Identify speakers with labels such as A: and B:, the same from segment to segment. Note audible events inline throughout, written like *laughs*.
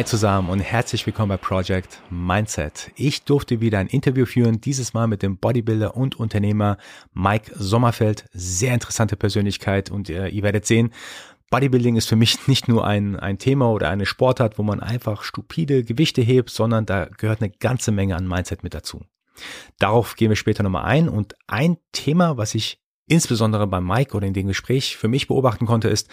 A: Hi zusammen und herzlich willkommen bei Project Mindset. Ich durfte wieder ein Interview führen, dieses Mal mit dem Bodybuilder und Unternehmer Mike Sommerfeld. Sehr interessante Persönlichkeit und äh, ihr werdet sehen, Bodybuilding ist für mich *laughs* nicht nur ein, ein Thema oder eine Sportart, wo man einfach stupide Gewichte hebt, sondern da gehört eine ganze Menge an Mindset mit dazu. Darauf gehen wir später nochmal ein und ein Thema, was ich insbesondere bei Mike oder in dem Gespräch für mich beobachten konnte, ist,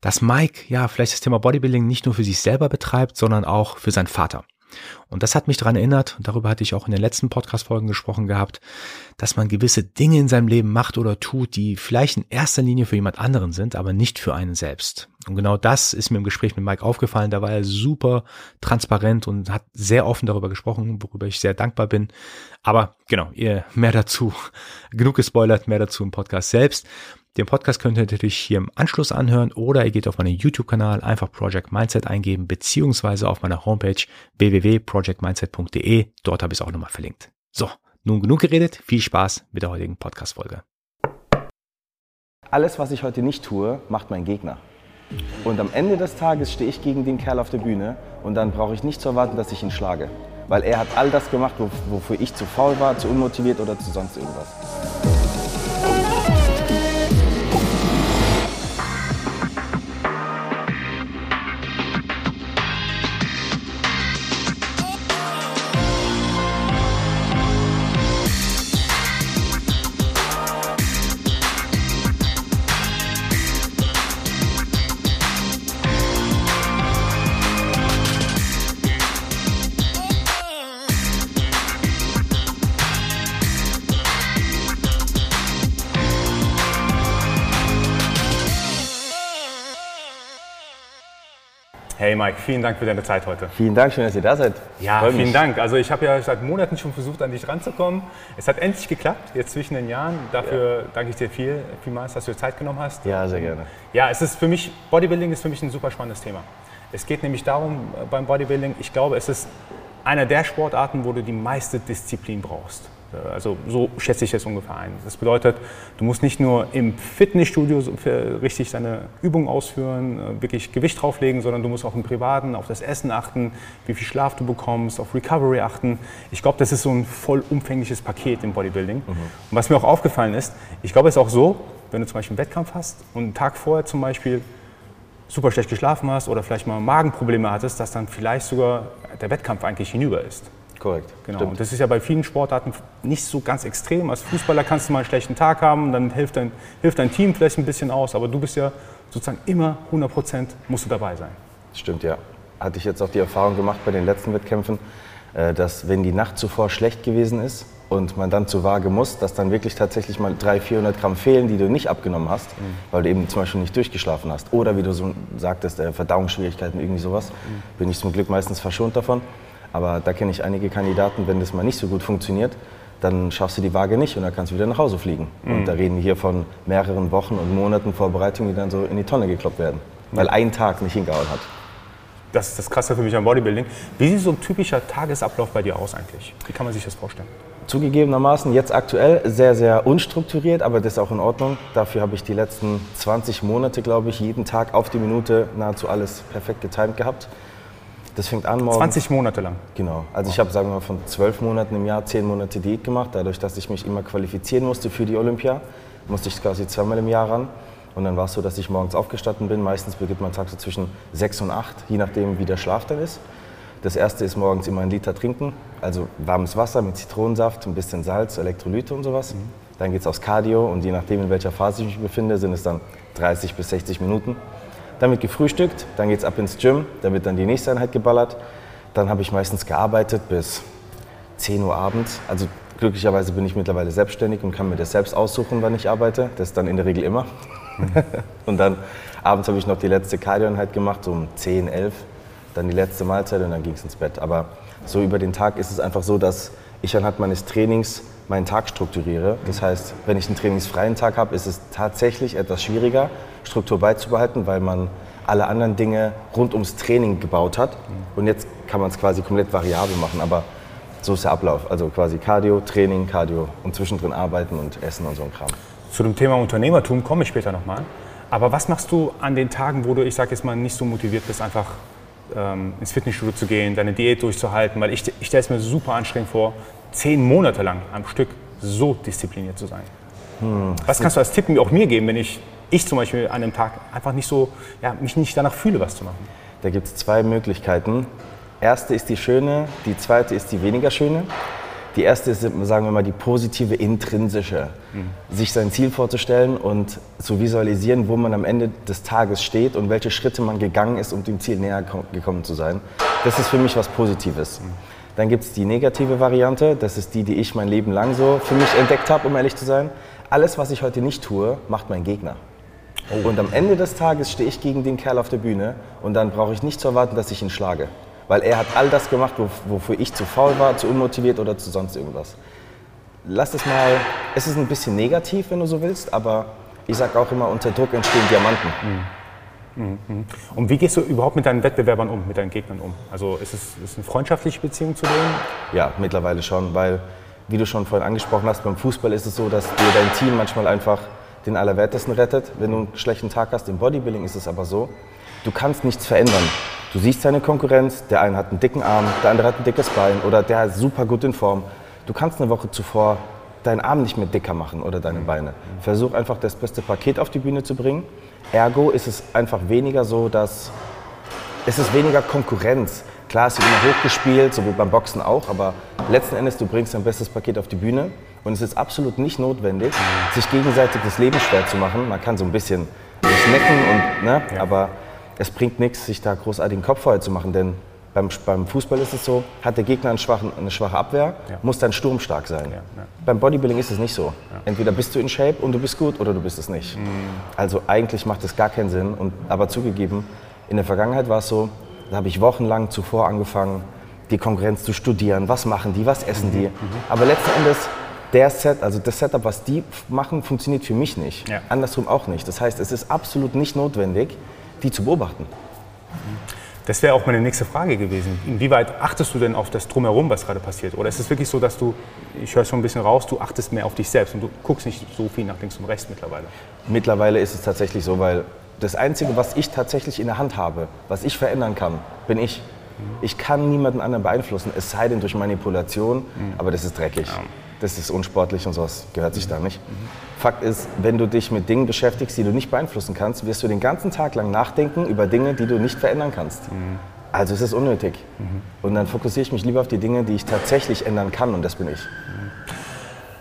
A: dass Mike ja vielleicht das Thema Bodybuilding nicht nur für sich selber betreibt, sondern auch für seinen Vater. Und das hat mich daran erinnert, und darüber hatte ich auch in den letzten Podcast-Folgen gesprochen gehabt, dass man gewisse Dinge in seinem Leben macht oder tut, die vielleicht in erster Linie für jemand anderen sind, aber nicht für einen selbst. Und genau das ist mir im Gespräch mit Mike aufgefallen. Da war er super transparent und hat sehr offen darüber gesprochen, worüber ich sehr dankbar bin. Aber genau, ihr mehr dazu. Genug gespoilert, mehr dazu im Podcast selbst. Den Podcast könnt ihr natürlich hier im Anschluss anhören oder ihr geht auf meinen YouTube-Kanal, einfach Project Mindset eingeben, beziehungsweise auf meiner Homepage www.projectmindset.de. Dort habe ich es auch nochmal verlinkt. So, nun genug geredet. Viel Spaß mit der heutigen Podcast-Folge.
B: Alles, was ich heute nicht tue, macht mein Gegner. Und am Ende des Tages stehe ich gegen den Kerl auf der Bühne und dann brauche ich nicht zu erwarten, dass ich ihn schlage. Weil er hat all das gemacht, wofür ich zu faul war, zu unmotiviert oder zu sonst irgendwas.
A: Mike, vielen Dank für deine Zeit heute.
B: Vielen Dank, schön, dass ihr da seid.
A: Ja, Freue vielen mich. Dank. Also ich habe ja seit Monaten schon versucht, an dich ranzukommen. Es hat endlich geklappt, jetzt zwischen den Jahren. Dafür ja. danke ich dir viel, vielmals, dass du dir Zeit genommen hast.
B: Ja, sehr gerne.
A: Ja, es ist für mich, Bodybuilding ist für mich ein super spannendes Thema. Es geht nämlich darum, äh, beim Bodybuilding, ich glaube, es ist einer der Sportarten, wo du die meiste Disziplin brauchst. Äh, also so schätze ich es ungefähr ein. Das bedeutet, du musst nicht nur im Fitnessstudio richtig deine Übungen ausführen, äh, wirklich Gewicht drauflegen, sondern du musst auch im Privaten auf das Essen achten, wie viel Schlaf du bekommst, auf Recovery achten. Ich glaube, das ist so ein vollumfängliches Paket im Bodybuilding. Mhm. Und was mir auch aufgefallen ist, ich glaube, es ist auch so, wenn du zum Beispiel einen Wettkampf hast und einen Tag vorher zum Beispiel super schlecht geschlafen hast oder vielleicht mal Magenprobleme hattest, dass dann vielleicht sogar der Wettkampf eigentlich hinüber ist.
B: Korrekt.
A: Genau. Stimmt. Und das ist ja bei vielen Sportarten nicht so ganz extrem. Als Fußballer kannst du mal einen schlechten Tag haben, dann hilft dein, hilft dein Team vielleicht ein bisschen aus, aber du bist ja sozusagen immer 100 Prozent musst du dabei sein.
B: Stimmt, ja. Hatte ich jetzt auch die Erfahrung gemacht bei den letzten Wettkämpfen, äh, dass wenn die Nacht zuvor schlecht gewesen ist und man dann zur Waage muss, dass dann wirklich tatsächlich mal 300, 400 Gramm fehlen, die du nicht abgenommen hast, mhm. weil du eben zum Beispiel nicht durchgeschlafen hast. Oder wie du so sagtest, äh, Verdauungsschwierigkeiten, irgendwie sowas, mhm. bin ich zum Glück meistens verschont davon. Aber da kenne ich einige Kandidaten, wenn das mal nicht so gut funktioniert, dann schaffst du die Waage nicht und dann kannst du wieder nach Hause fliegen. Mhm. Und da reden wir hier von mehreren Wochen und Monaten Vorbereitung, die dann so in die Tonne gekloppt werden, weil ein Tag nicht hingehauen hat.
A: Das ist das Krasse für mich am Bodybuilding. Wie sieht so ein typischer Tagesablauf bei dir aus eigentlich? Wie kann man sich das vorstellen?
B: Zugegebenermaßen jetzt aktuell sehr, sehr unstrukturiert, aber das ist auch in Ordnung. Dafür habe ich die letzten 20 Monate, glaube ich, jeden Tag auf die Minute nahezu alles perfekt getimt gehabt. Das fängt an morgen.
A: 20 Monate lang?
B: Genau. Also ich habe, sagen wir mal, von zwölf Monaten im Jahr zehn Monate Diät gemacht. Dadurch, dass ich mich immer qualifizieren musste für die Olympia, musste ich quasi zweimal im Jahr ran. Und dann war es so, dass ich morgens aufgestanden bin. Meistens beginnt mein Tag so zwischen sechs und acht, je nachdem, wie der Schlaf dann ist. Das erste ist morgens immer ein Liter trinken, also warmes Wasser mit Zitronensaft, ein bisschen Salz, Elektrolyte und sowas. Mhm. Dann geht es aufs Cardio und je nachdem, in welcher Phase ich mich befinde, sind es dann 30 bis 60 Minuten. Dann wird gefrühstückt, dann geht es ab ins Gym, dann wird dann die nächste Einheit geballert. Dann habe ich meistens gearbeitet bis 10 Uhr abends. Also glücklicherweise bin ich mittlerweile selbstständig und kann mir das selbst aussuchen, wann ich arbeite. Das ist dann in der Regel immer. *laughs* und dann abends habe ich noch die letzte Cardio-Einheit gemacht, so um 10, 11. Dann die letzte Mahlzeit und dann ging es ins Bett. Aber so über den Tag ist es einfach so, dass ich anhand meines Trainings meinen Tag strukturiere. Das heißt, wenn ich einen trainingsfreien Tag habe, ist es tatsächlich etwas schwieriger, Struktur beizubehalten, weil man alle anderen Dinge rund ums Training gebaut hat. Und jetzt kann man es quasi komplett variabel machen. Aber so ist der Ablauf. Also quasi Cardio, Training, Cardio und zwischendrin arbeiten und essen und so ein Kram.
A: Zu dem Thema Unternehmertum komme ich später nochmal. Aber was machst du an den Tagen, wo du, ich sage jetzt mal, nicht so motiviert bist, einfach ähm, ins Fitnessstudio zu gehen, deine Diät durchzuhalten, weil ich, ich stelle es mir super anstrengend vor, zehn Monate lang am Stück so diszipliniert zu sein. Hm. Was kannst du als Tipp auch mir geben, wenn ich, ich zum Beispiel an einem Tag einfach nicht so, ja, mich nicht danach fühle, was zu machen?
B: Da gibt es zwei Möglichkeiten. Erste ist die schöne, die zweite ist die weniger schöne. Die erste ist, sagen wir mal, die positive intrinsische. Mhm. Sich sein Ziel vorzustellen und zu visualisieren, wo man am Ende des Tages steht und welche Schritte man gegangen ist, um dem Ziel näher gekommen zu sein. Das ist für mich was Positives. Mhm. Dann gibt es die negative Variante, das ist die, die ich mein Leben lang so für mich entdeckt habe, um ehrlich zu sein. Alles, was ich heute nicht tue, macht mein Gegner. Oh. Und am Ende des Tages stehe ich gegen den Kerl auf der Bühne und dann brauche ich nicht zu erwarten, dass ich ihn schlage weil er hat all das gemacht, wofür ich zu faul war, zu unmotiviert oder zu sonst irgendwas. Lass es mal, es ist ein bisschen negativ, wenn du so willst, aber ich sage auch immer, unter Druck entstehen Diamanten.
A: Mhm. Mhm. Und wie gehst du überhaupt mit deinen Wettbewerbern um, mit deinen Gegnern um? Also ist es, ist eine freundschaftliche Beziehung zu denen?
B: Ja, mittlerweile schon, weil, wie du schon vorhin angesprochen hast, beim Fußball ist es so, dass dir dein Team manchmal einfach den Allerwertesten rettet, wenn du einen schlechten Tag hast. Im Bodybuilding ist es aber so, du kannst nichts verändern. Du siehst deine Konkurrenz, der eine hat einen dicken Arm, der andere hat ein dickes Bein oder der ist super gut in Form. Du kannst eine Woche zuvor deinen Arm nicht mehr dicker machen oder deine Beine. Versuch einfach das beste Paket auf die Bühne zu bringen. Ergo ist es einfach weniger so, dass es ist weniger Konkurrenz. Klar, es wird immer hochgespielt, so wie beim Boxen auch, aber letzten Endes, du bringst dein bestes Paket auf die Bühne und es ist absolut nicht notwendig, sich gegenseitig das Leben schwer zu machen. Man kann so ein bisschen sich necken, und, ne? Ja. aber es bringt nichts, sich da großartig den Kopf vorher zu machen, denn beim, beim, Fußball ist es so, hat der Gegner schwachen, eine schwache Abwehr, ja. muss dann sturmstark sein. Ja, ja. Beim Bodybuilding ist es nicht so. Entweder bist du in Shape und du bist gut oder du bist es nicht. Mhm. Also eigentlich macht es gar keinen Sinn. Und, aber zugegeben, in der Vergangenheit war es so, da habe ich wochenlang zuvor angefangen, die Konkurrenz zu studieren. Was machen die, was essen mhm. die? Mhm. Aber letzten Endes, der Set, also das Setup, was die machen, funktioniert für mich nicht. Andersrum auch nicht. Das heißt, es ist absolut nicht notwendig, die zu beobachten.
A: Das wäre auch meine nächste Frage gewesen. Inwieweit achtest du denn auf das Drumherum, was gerade passiert? Oder ist es wirklich so, dass du, ich höre schon ein bisschen raus, du achtest mehr auf dich selbst und du guckst nicht so viel nach links und rechts mittlerweile?
B: Mittlerweile ist es tatsächlich so, weil das Einzige, was ich tatsächlich in der Hand habe, was ich verändern kann, bin ich. Ich kann niemanden anderen beeinflussen, es sei denn durch Manipulation, mhm. aber das ist dreckig. Das ist unsportlich und sowas gehört sich da nicht. Fakt ist, wenn du dich mit Dingen beschäftigst, die du nicht beeinflussen kannst, wirst du den ganzen Tag lang nachdenken über Dinge, die du nicht verändern kannst. Mhm. Also es ist unnötig. Mhm. Und dann fokussiere ich mich lieber auf die Dinge, die ich tatsächlich ändern kann und das bin ich.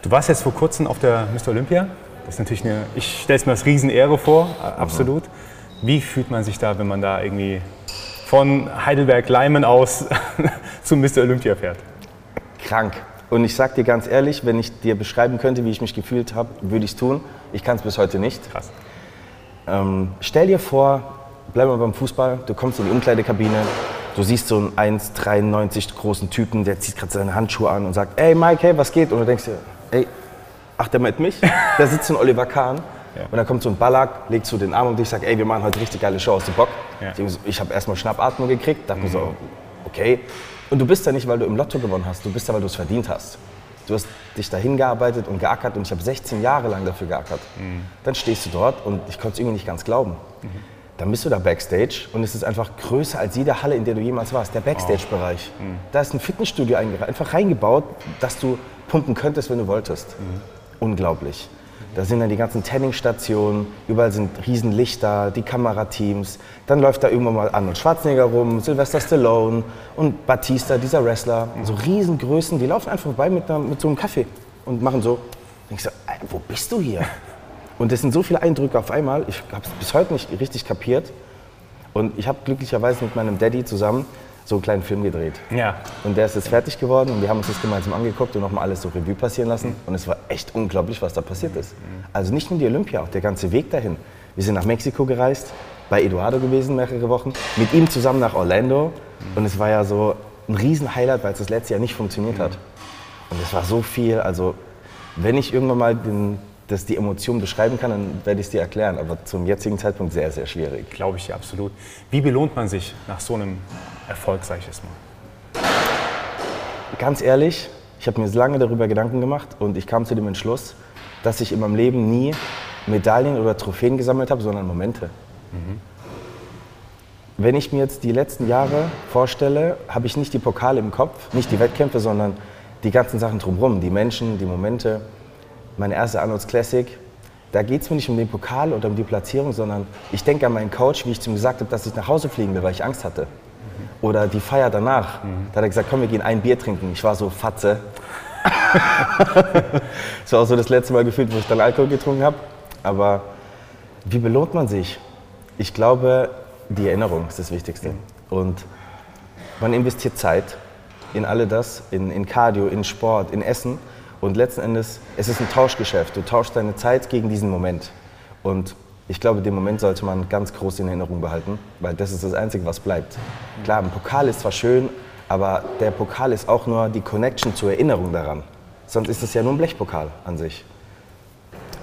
A: Du warst jetzt vor kurzem auf der Mr. Olympia. Das ist natürlich eine, ich stelle es mir als Riesenehre vor, absolut. Wie fühlt man sich da, wenn man da irgendwie von Heidelberg-Leimen aus *laughs* zum Mr. Olympia fährt?
B: Krank. Und ich sag dir ganz ehrlich, wenn ich dir beschreiben könnte, wie ich mich gefühlt habe, würde ich es tun. Ich kann es bis heute nicht. Krass. Ähm, stell dir vor, bleib mal beim Fußball, du kommst in die Umkleidekabine, du siehst so einen 1,93 großen Typen, der zieht gerade seine Handschuhe an und sagt, ey Mike, hey, was geht? Und du denkst dir, ey, ach, der meint mich? *laughs* da sitzt so ein Oliver Kahn. Ja. Und dann kommt so ein Ballack, legt so den Arm um dich, sagt, ey, wir machen heute richtig geile Show aus dem Bock. Ja. Ich habe erstmal Schnappatmung gekriegt, dachte mhm. mir so, okay. Und du bist da nicht, weil du im Lotto gewonnen hast, du bist da, weil du es verdient hast. Du hast dich dahin gearbeitet und geackert und ich habe 16 Jahre lang dafür geackert. Mhm. Dann stehst du dort und ich konnte es irgendwie nicht ganz glauben. Mhm. Dann bist du da Backstage und es ist einfach größer als jede Halle, in der du jemals warst, der Backstage-Bereich. Oh. Mhm. Da ist ein Fitnessstudio einfach reingebaut, dass du pumpen könntest, wenn du wolltest. Mhm. Unglaublich. Da sind dann die ganzen Tanning-Stationen, überall sind Riesenlichter, die Kamerateams. Dann läuft da irgendwann mal Arnold Schwarzenegger rum, Sylvester Stallone und Batista, dieser Wrestler. So Riesengrößen, die laufen einfach vorbei mit, einer, mit so einem Kaffee und machen so. Ich so, wo bist du hier? *laughs* Und das sind so viele Eindrücke auf einmal, ich habe es bis heute nicht richtig kapiert. Und ich habe glücklicherweise mit meinem Daddy zusammen so einen kleinen Film gedreht. Ja. Und der ist jetzt fertig geworden und wir haben uns das gemeinsam angeguckt und nochmal alles so Revue passieren lassen. Und es war echt unglaublich, was da passiert ist. Also nicht nur die Olympia, auch der ganze Weg dahin. Wir sind nach Mexiko gereist, bei Eduardo gewesen mehrere Wochen, mit ihm zusammen nach Orlando. Und es war ja so ein Riesen-Highlight, weil es das letzte Jahr nicht funktioniert hat. Und es war so viel. Also wenn ich irgendwann mal den, das die Emotion beschreiben kann, dann werde ich es dir erklären. Aber zum jetzigen Zeitpunkt sehr, sehr schwierig.
A: Glaube ich dir absolut. Wie belohnt man sich nach so einem Erfolg, sage ich jetzt mal?
B: Ganz ehrlich, ich habe mir lange darüber Gedanken gemacht und ich kam zu dem Entschluss, dass ich in meinem Leben nie Medaillen oder Trophäen gesammelt habe, sondern Momente. Mhm. wenn ich mir jetzt die letzten Jahre vorstelle, habe ich nicht die Pokale im Kopf, nicht die Wettkämpfe, sondern die ganzen Sachen drumherum, die Menschen, die Momente. Meine erste Arnolds Classic, da geht es mir nicht um den Pokal oder um die Platzierung, sondern ich denke an meinen Coach, wie ich zu ihm gesagt habe, dass ich nach Hause fliegen will, weil ich Angst hatte. Oder die Feier danach. Mhm. Da hat er gesagt, komm, wir gehen ein Bier trinken. Ich war so Fatze. *laughs* das war auch so das letzte Mal gefühlt, wo ich dann Alkohol getrunken habe. Aber wie belohnt man sich? Ich glaube, die Erinnerung ist das Wichtigste. Mhm. Und man investiert Zeit in alle das, in, in Cardio, in Sport, in Essen. Und letzten Endes, es ist ein Tauschgeschäft. Du tauschst deine Zeit gegen diesen Moment. Und ich glaube, den Moment sollte man ganz groß in Erinnerung behalten, weil das ist das Einzige, was bleibt. Klar, ein Pokal ist zwar schön, aber der Pokal ist auch nur die Connection zur Erinnerung daran. Sonst ist es ja nur ein Blechpokal an sich.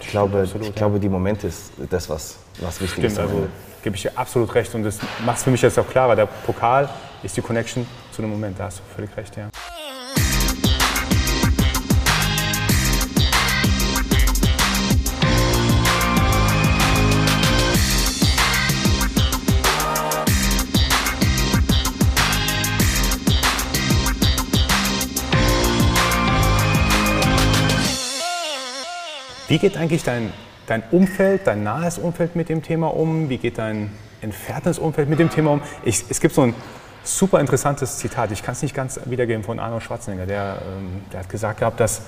B: Ich glaube, absolut, ich glaube die Momente ist das, was, was wichtig Stimmt, ist.
A: Also gebe ich dir absolut recht und das macht es für mich jetzt auch klarer. Der Pokal ist die Connection zu dem Moment, da hast du völlig recht, ja. Wie geht eigentlich dein, dein Umfeld, dein nahes Umfeld mit dem Thema um? Wie geht dein entferntes Umfeld mit dem Thema um? Ich, es gibt so ein super interessantes Zitat, ich kann es nicht ganz wiedergeben, von Arnold Schwarzenegger. Der, ähm, der hat gesagt gehabt, dass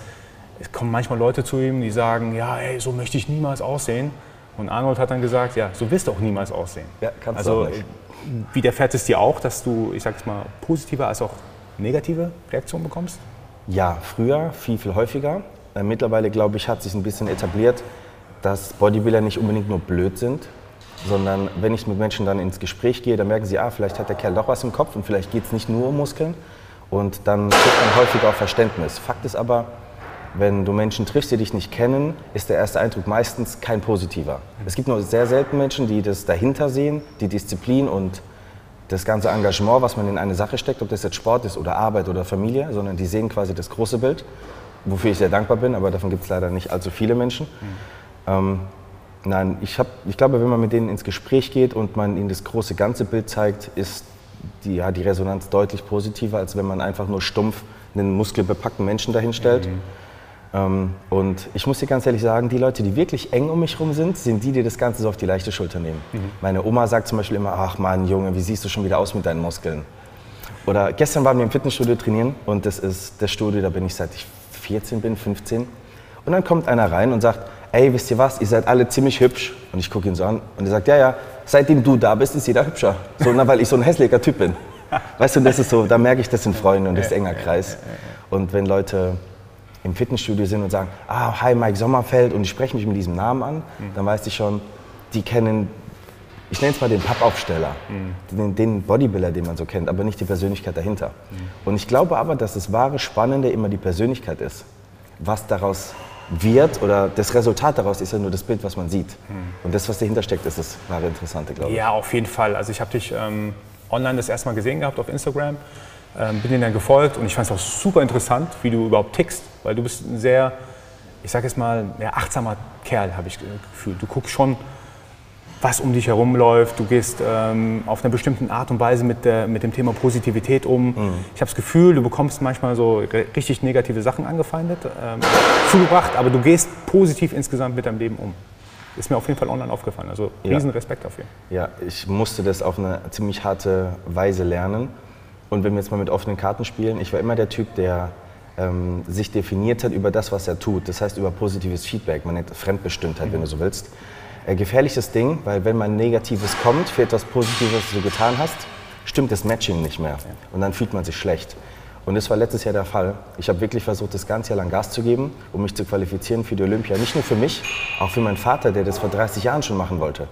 A: es kommen manchmal Leute zu ihm, die sagen, ja, ey, so möchte ich niemals aussehen. Und Arnold hat dann gesagt, ja, so wirst du auch niemals aussehen. Ja, kannst also, du auch nicht. Widerfährt es dir auch, dass du, ich sag's mal, positive als auch negative Reaktionen bekommst?
B: Ja, früher viel, viel häufiger. Äh, mittlerweile, glaube ich, hat sich ein bisschen etabliert, dass Bodybuilder nicht unbedingt nur blöd sind, sondern wenn ich mit Menschen dann ins Gespräch gehe, dann merken sie, ah, vielleicht hat der Kerl doch was im Kopf und vielleicht geht es nicht nur um Muskeln. Und dann kriegt man häufig auch Verständnis. Fakt ist aber, wenn du Menschen triffst, die dich nicht kennen, ist der erste Eindruck meistens kein positiver. Es gibt nur sehr selten Menschen, die das dahinter sehen, die Disziplin und das ganze Engagement, was man in eine Sache steckt, ob das jetzt Sport ist oder Arbeit oder Familie, sondern die sehen quasi das große Bild wofür ich sehr dankbar bin, aber davon gibt es leider nicht allzu viele Menschen. Mhm. Ähm, nein, ich, hab, ich glaube, wenn man mit denen ins Gespräch geht und man ihnen das große ganze Bild zeigt, ist die, ja, die Resonanz deutlich positiver, als wenn man einfach nur stumpf einen muskelbepackten Menschen dahinstellt. Mhm. Ähm, und ich muss dir ganz ehrlich sagen, die Leute, die wirklich eng um mich herum sind, sind die, die das Ganze so auf die leichte Schulter nehmen. Mhm. Meine Oma sagt zum Beispiel immer, ach Mann, Junge, wie siehst du schon wieder aus mit deinen Muskeln? Oder gestern waren wir im Fitnessstudio trainieren und das ist das Studio, da bin ich seit ich 14 bin, 15. Und dann kommt einer rein und sagt, ey, wisst ihr was, ihr seid alle ziemlich hübsch. Und ich gucke ihn so an und er sagt, ja, ja, seitdem du da bist, ist jeder hübscher. So, na, weil ich so ein hässlicher Typ bin. Weißt du, das ist so, da merke ich, das sind Freunde und das ist ein enger Kreis. Und wenn Leute im Fitnessstudio sind und sagen, ah, hi Mike Sommerfeld und die sprechen mich mit diesem Namen an, dann weiß ich schon, die kennen, ich nenne es mal den Pappaufsteller, mhm. den, den, Bodybuilder, den man so kennt, aber nicht die Persönlichkeit dahinter. Mhm. Und ich glaube aber, dass das wahre Spannende immer die Persönlichkeit ist. Was daraus wird oder das Resultat daraus ist ja nur das Bild, was man sieht. Mhm. Und das, was dahinter steckt, ist das wahre Interessante, glaube ich.
A: Ja, auf jeden Fall. Also ich habe dich ähm, online das erste Mal gesehen gehabt auf Instagram, ähm, bin dir dann gefolgt und ich fand es auch super interessant, wie du überhaupt tickst, weil du bist ein sehr, ich sage jetzt mal, ja, achtsamer Kerl, habe ich gefühlt. Du guckst schon was um dich herum läuft. Du gehst ähm, auf eine bestimmte Art und Weise mit, der, mit dem Thema Positivität um. Mhm. Ich habe das Gefühl, du bekommst manchmal so richtig negative Sachen angefeindet, ähm, zugebracht, aber du gehst positiv insgesamt mit deinem Leben um. Ist mir auf jeden Fall online aufgefallen. Also riesen ja. Respekt dafür.
B: Ja, ich musste das auf eine ziemlich harte Weise lernen. Und wenn wir jetzt mal mit offenen Karten spielen, ich war immer der Typ, der ähm, sich definiert hat über das, was er tut. Das heißt über positives Feedback. Man nennt Fremdbestimmtheit, mhm. wenn du so willst äh, gefährliches Ding, weil wenn man Negatives kommt für etwas Positives, was du getan hast, stimmt das Matching nicht mehr. Und dann fühlt man sich schlecht. Und das war letztes Jahr der Fall. Ich habe wirklich versucht, das ganze Jahr lang Gas zu geben, um mich zu qualifizieren für die Olympia. Nicht nur für mich, auch für meinen Vater, der das vor 30 Jahren schon machen wollte.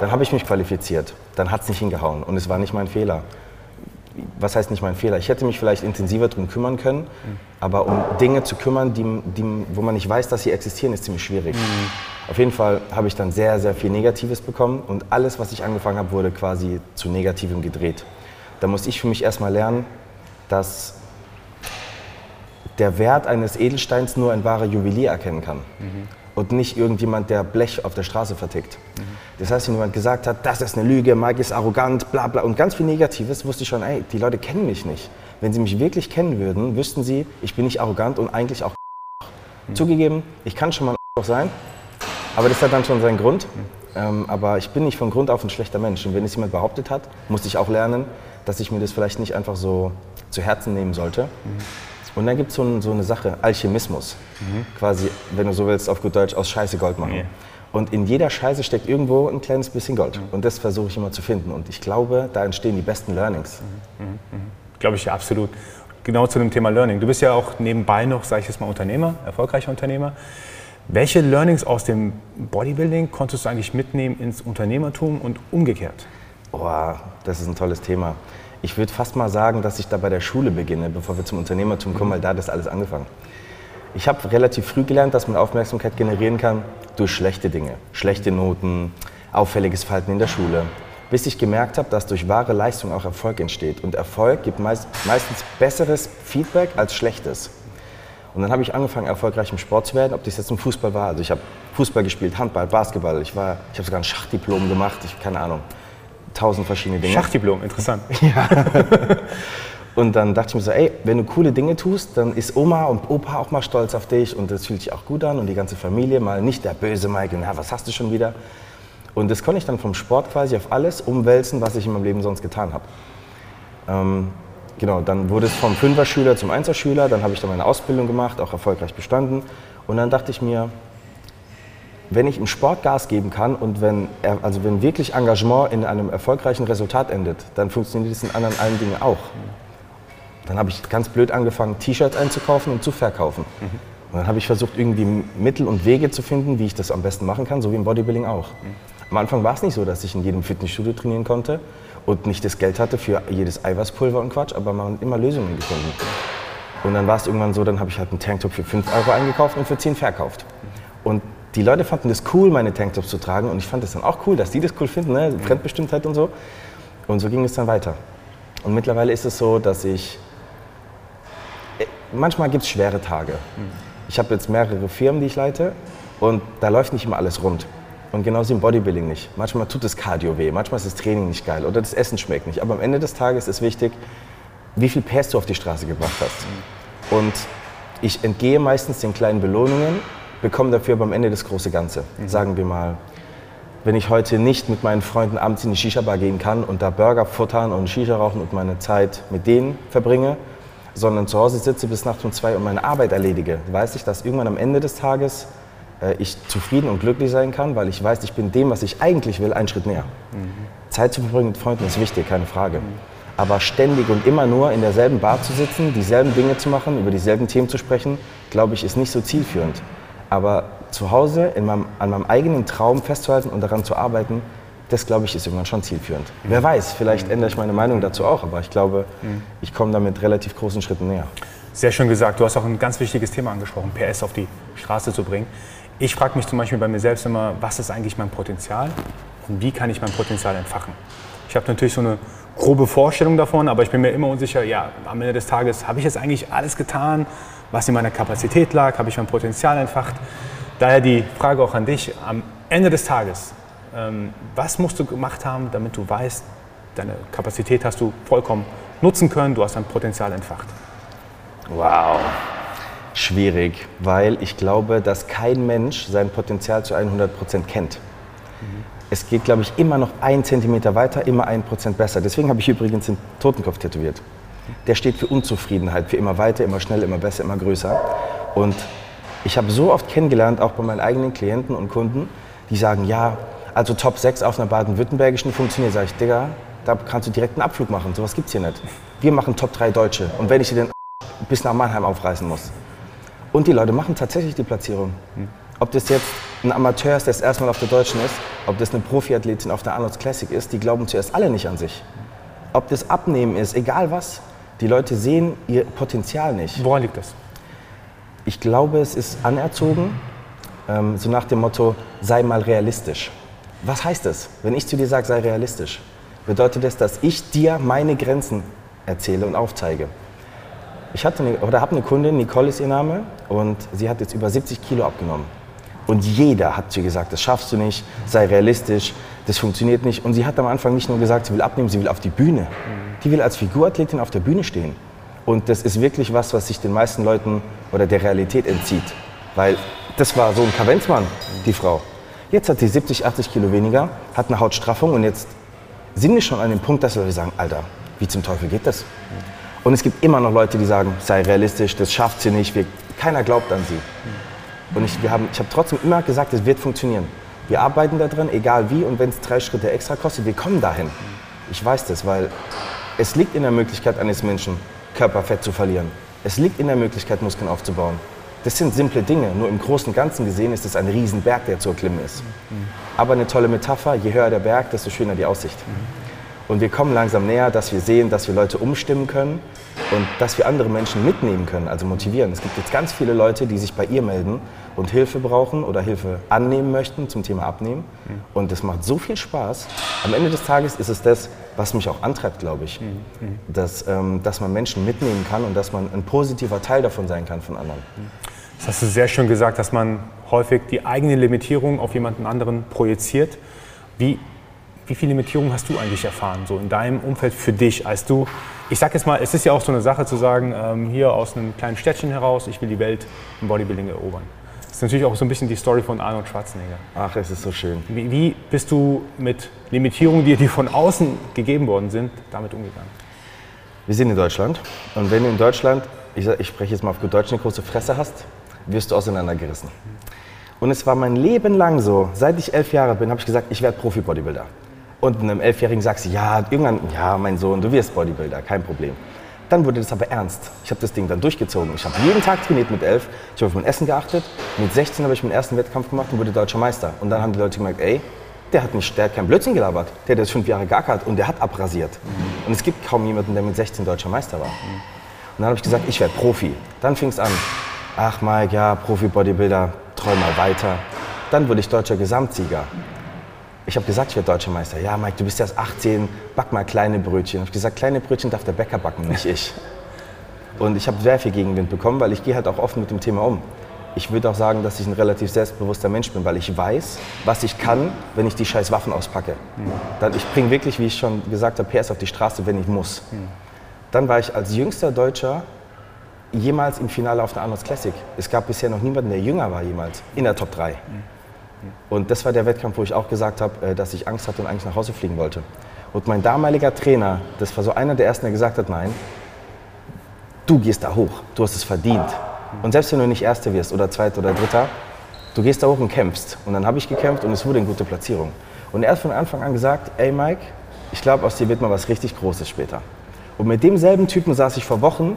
B: Dann habe ich mich qualifiziert. Dann hat es nicht hingehauen. Und es war nicht mein Fehler was heißt nicht mein Fehler? Ich hätte mich vielleicht intensiver darum kümmern können, aber um Dinge zu kümmern, die, die, wo man nicht weiß, dass sie existieren, ist ziemlich schwierig. Mhm. Auf jeden Fall habe ich dann sehr, sehr viel Negatives bekommen und alles, was ich angefangen habe, wurde quasi zu Negativem gedreht. Da musste ich für mich erstmal lernen, dass der Wert eines Edelsteins nur ein wahrer Juwelier erkennen kann mhm. Und nicht irgendjemand, der Blech auf der Straße vertickt. Mhm. Das heißt, wenn jemand gesagt hat, das ist eine Lüge, Mike ist arrogant, bla bla und ganz viel Negatives, wusste ich schon, ey, die Leute kennen mich nicht. Wenn sie mich wirklich kennen würden, wüssten sie, ich bin nicht arrogant und eigentlich auch mhm. Zugegeben, ich kann schon mal ein sein, aber das hat dann schon seinen Grund. Ähm, aber ich bin nicht von Grund auf ein schlechter Mensch. Und wenn es jemand behauptet hat, musste ich auch lernen, dass ich mir das vielleicht nicht einfach so zu Herzen nehmen sollte. Und dann gibt es so, so, eine Sache, Alchemismus. Mhm. Quasi, wenn du so willst, auf gut Deutsch, aus Scheiße Gold machen. Yeah. Und in jeder Scheiße steckt irgendwo ein kleines bisschen Gold. Mhm. Und das versuche ich immer zu finden. Und ich glaube, da entstehen die besten Learnings.
A: Mhm. mhm. mhm. Glaube ich ja absolut. Genau zu dem Thema Learning. Du bist ja auch nebenbei noch, sage ich jetzt mal, Unternehmer, erfolgreicher Unternehmer. Welche Learnings aus dem Bodybuilding konntest du eigentlich mitnehmen ins Unternehmertum und umgekehrt?
B: Boah, das ist ein tolles Thema. Ich würde fast mal sagen, dass ich da bei der Schule beginne, bevor wir zum Unternehmertum kommen, weil da das alles angefangen. Ich habe relativ früh gelernt, dass man Aufmerksamkeit generieren kann durch schlechte Dinge, schlechte Noten, auffälliges Verhalten in der Schule, bis ich gemerkt habe, dass durch wahre Leistung auch Erfolg entsteht. Und Erfolg gibt meist, meistens besseres Feedback als schlechtes. Und dann habe ich angefangen, erfolgreich im Sport zu werden, ob das jetzt im Fußball war. Also ich habe Fußball gespielt, Handball, Basketball. Ich, ich habe sogar ein Schachdiplom gemacht. Ich keine Ahnung, tausend verschiedene Dinge.
A: Schachdiplom, interessant. *laughs* ja.
B: Und dann dachte ich mir so, ey, wenn du coole Dinge tust, dann ist Oma und Opa auch mal stolz auf dich und das fühlt sich auch gut an und die ganze Familie mal nicht der böse Mike und ja, was hast du schon wieder? Und das konnte ich dann vom Sport quasi auf alles umwälzen, was ich in meinem Leben sonst getan habe. Ähm, Genau, dann wurde es vom Fünfer-Schüler zum Einser-Schüler, dann habe ich dann meine Ausbildung gemacht, auch erfolgreich bestanden. Und dann dachte ich mir, wenn ich im Sport Gas geben kann und wenn, also wenn wirklich Engagement in einem erfolgreichen Resultat endet, dann funktioniert es in anderen allen Dingen auch. Dann habe ich ganz blöd angefangen, T-Shirts einzukaufen und zu verkaufen. Mhm. Und dann habe ich versucht, irgendwie Mittel und Wege zu finden, wie ich das am besten machen kann, so wie im Bodybuilding auch. Mhm. Am Anfang war es nicht so, dass ich in jedem Fitnessstudio trainieren konnte und nicht das Geld hatte für jedes Eiweißpulver und Quatsch, aber man hat immer Lösungen gefunden. Und dann war es irgendwann so, dann habe ich halt einen Tanktop für 5 Euro eingekauft und für 10 verkauft. Und die Leute fanden das cool, meine Tanktops zu tragen und ich fand es dann auch cool, dass die das cool finden, ne? Fremdbestimmtheit und so. Und so ging es dann weiter. Und mittlerweile ist es so, dass ich... Äh, manchmal gibt es schwere Tage. Ich habe jetzt mehrere Firmen, die ich leite und da läuft nicht immer alles rund. Und genauso im Bodybuilding nicht. Manchmal tut das Cardio weh, manchmal ist das Training nicht geil oder das Essen schmeckt nicht. Aber am Ende des Tages ist wichtig, wie viel PS du auf die Straße gebracht hast. Und ich entgehe meistens den kleinen Belohnungen, bekomme dafür aber am Ende das große Ganze. Mhm. Sagen wir mal, wenn ich heute nicht mit meinen Freunden abends in die Shisha-Bar gehen kann und da Burger futtern und Shisha rauchen und meine Zeit mit denen verbringe, sondern zu Hause sitze bis nachts um zwei und meine Arbeit erledige, weiß ich, dass irgendwann am Ende des Tages äh, ich zufrieden und glücklich sein kann, weil ich weiß, ich bin dem, was ich eigentlich will, einen Schritt näher. Mhm. Zeit zu verbringen mit Freunden ist wichtig, keine Frage. Mhm. Aber ständig und immer nur in derselben Bar zu sitzen, dieselben Dinge zu machen, über dieselben Themen zu sprechen, glaube ich, ist nicht so zielführend. Aber zu Hause meinem, an meinem eigenen Traum festzuhalten und daran zu arbeiten, das glaube ich ist irgendwann schon zielführend. Mhm. Wer weiß, vielleicht mhm. ändere ich meine Meinung dazu auch, aber ich glaube, mhm. ich komme damit relativ großen Schritten näher.
A: Sehr schön gesagt. Du hast auch ein ganz wichtiges Thema angesprochen, PS auf die Straße zu bringen. Ich frage mich zum Beispiel bei mir selbst immer, was ist eigentlich mein Potenzial und wie kann ich mein Potenzial entfachen? Ich habe natürlich so eine grobe Vorstellung davon, aber ich bin mir immer unsicher, ja, am Ende des Tages habe ich jetzt eigentlich alles getan, was in meiner Kapazität lag, habe ich mein Potenzial entfacht. Daher die Frage auch an dich, am Ende des Tages, ähm, was musst du gemacht haben, damit du weißt, deine Kapazität hast du vollkommen nutzen können, du hast dein Potenzial entfacht?
B: Wow schwierig, weil ich glaube, dass kein Mensch sein Potenzial zu 100 Prozent kennt. Mhm. Es geht, glaube ich, immer noch ein Zentimeter weiter, immer ein Prozent besser. Deswegen habe ich übrigens den Totenkopf tätowiert. Der steht für Unzufriedenheit, für immer weiter, immer schneller, immer besser, immer größer. Und ich habe so oft kennengelernt, auch bei meinen eigenen Klienten und Kunden, die sagen, ja, also Top 6 auf einer baden-württembergischen funktioniert. Sag ich, Digga, da kannst du direkt einen Abflug machen. Sowas gibt es hier nicht. Wir machen Top 3 Deutsche. Und wenn ich dir den *laughs* bis nach Mannheim aufreißen muss, und die Leute machen tatsächlich die Platzierung. Ob das jetzt ein Amateur ist, der das erste Mal auf der Deutschen ist, ob das eine Profiathletin auf der Arnold's Classic ist, die glauben zuerst alle nicht an sich. Ob das Abnehmen ist, egal was, die Leute sehen ihr Potenzial nicht.
A: Woran liegt das?
B: Ich glaube, es ist anerzogen, ähm, so nach dem Motto, sei mal realistisch. Was heißt das? Wenn ich zu dir sage, sei realistisch, bedeutet das, dass ich dir meine Grenzen erzähle und aufzeige. Ich hatte eine, oder habe eine Kundin, Nicole ist ihr Name, und sie hat jetzt über 70 Kilo abgenommen. Und jeder hat zu ihr gesagt, das schaffst du nicht, sei realistisch, das funktioniert nicht. Und sie hat am Anfang nicht nur gesagt, sie will abnehmen, sie will auf die Bühne. Die will als Figurathletin auf der Bühne stehen. Und das ist wirklich was, was sich den meisten Leuten oder der Realität entzieht. Weil das war so ein Kavenzmann, die Frau. Jetzt hat sie 70, 80 Kilo weniger, hat eine Hautstraffung und jetzt sind wir schon an dem Punkt, dass Leute sagen, Alter, wie zum Teufel geht das? Und es gibt immer noch Leute, die sagen, sei realistisch, das schafft sie nicht, wir, keiner glaubt an sie. Und ich, ich habe trotzdem immer gesagt, es wird funktionieren. Wir arbeiten da drin, egal wie, und wenn es drei Schritte extra kostet, wir kommen dahin. Ich weiß das, weil es liegt in der Möglichkeit eines Menschen, Körperfett zu verlieren. Es liegt in der Möglichkeit, Muskeln aufzubauen. Das sind simple Dinge, nur im Großen und Ganzen gesehen ist es ein Riesenberg, der zu erklimmen ist. Aber eine tolle Metapher, je höher der Berg, desto schöner die Aussicht. Und wir kommen langsam näher, dass wir sehen, dass wir Leute umstimmen können und dass wir andere Menschen mitnehmen können, also motivieren. Es gibt jetzt ganz viele Leute, die sich bei ihr melden und Hilfe brauchen oder Hilfe annehmen möchten zum Thema Abnehmen. Und das macht so viel Spaß. Am Ende des Tages ist es das, was mich auch antreibt, glaube ich. Dass, ähm, dass man Menschen mitnehmen kann und dass man ein positiver Teil davon sein kann von anderen.
A: Das hast du sehr schön gesagt, dass man häufig die eigene Limitierung auf jemanden anderen projiziert. Wie, wie viele Limitierungen hast du eigentlich erfahren, so in deinem Umfeld für dich, als du, ich sag jetzt mal, es ist ja auch so eine Sache zu sagen, ähm, hier aus einem kleinen Städtchen heraus, ich will die Welt im Bodybuilding erobern. Das ist natürlich auch so ein bisschen die Story von Arnold Schwarzenegger.
B: Ach, es ist so schön.
A: Wie, wie bist du mit Limitierungen, die dir von außen gegeben worden sind, damit umgegangen?
B: Wir sind in Deutschland und wenn du in Deutschland, ich, ich spreche jetzt mal auf gut Deutsch, eine große Fresse hast, wirst du auseinandergerissen. Und es war mein Leben lang so, seit ich elf Jahre bin, habe ich gesagt, ich werde Profi-Bodybuilder. Und einem Elfjährigen sagst du, ja, irgendwann, ja, mein Sohn, du wirst Bodybuilder, kein Problem. Dann wurde das aber ernst. Ich habe das Ding dann durchgezogen. Ich habe jeden Tag trainiert mit elf. Ich habe auf mein Essen geachtet. Mit 16 habe ich meinen ersten Wettkampf gemacht und wurde deutscher Meister. Und dann haben die Leute gemerkt, ey, der hat, nicht, der hat keinen Blödsinn gelabert. Der hat jetzt fünf Jahre geackert und der hat abrasiert. Und es gibt kaum jemanden, der mit 16 deutscher Meister war. Und dann habe ich gesagt, ich werde Profi. Dann fing es an. Ach Mike, ja, Profi-Bodybuilder, träum mal weiter. Dann wurde ich deutscher Gesamtsieger. Ich habe gesagt, ich werde deutscher Meister. Ja, Mike, du bist erst 18, back mal kleine Brötchen. Ich habe gesagt, kleine Brötchen darf der Bäcker backen, nicht ich. *laughs* Und ich habe sehr viel Gegenwind bekommen, weil ich gehe halt auch offen mit dem Thema um. Ich würde auch sagen, dass ich ein relativ selbstbewusster Mensch bin, weil ich weiß, was ich kann, wenn ich die scheiß Waffen auspacke. Dann, ich bringe wirklich, wie ich schon gesagt habe, PS auf die Straße, wenn ich muss. Dann war ich als jüngster Deutscher jemals im Finale auf der Arnold Classic. Es gab bisher noch niemanden, der jünger war jemals, in der Top 3. Und das war der Wettkampf, wo ich auch gesagt habe, äh, dass ich Angst hatte und eigentlich nach Hause fliegen wollte. Und mein damaliger Trainer, das war so einer der ersten, der gesagt hat, nein, du gehst da hoch, du hast es verdient. Und selbst wenn du nicht Erster wirst oder Zweiter oder Dritter, du gehst da hoch und kämpfst. Und dann habe ich gekämpft und es wurde eine gute Platzierung. Und er hat von Anfang an gesagt, ey Mike, ich glaube, aus dir wird mal was richtig Großes später. Und mit demselben Typen saß ich vor Wochen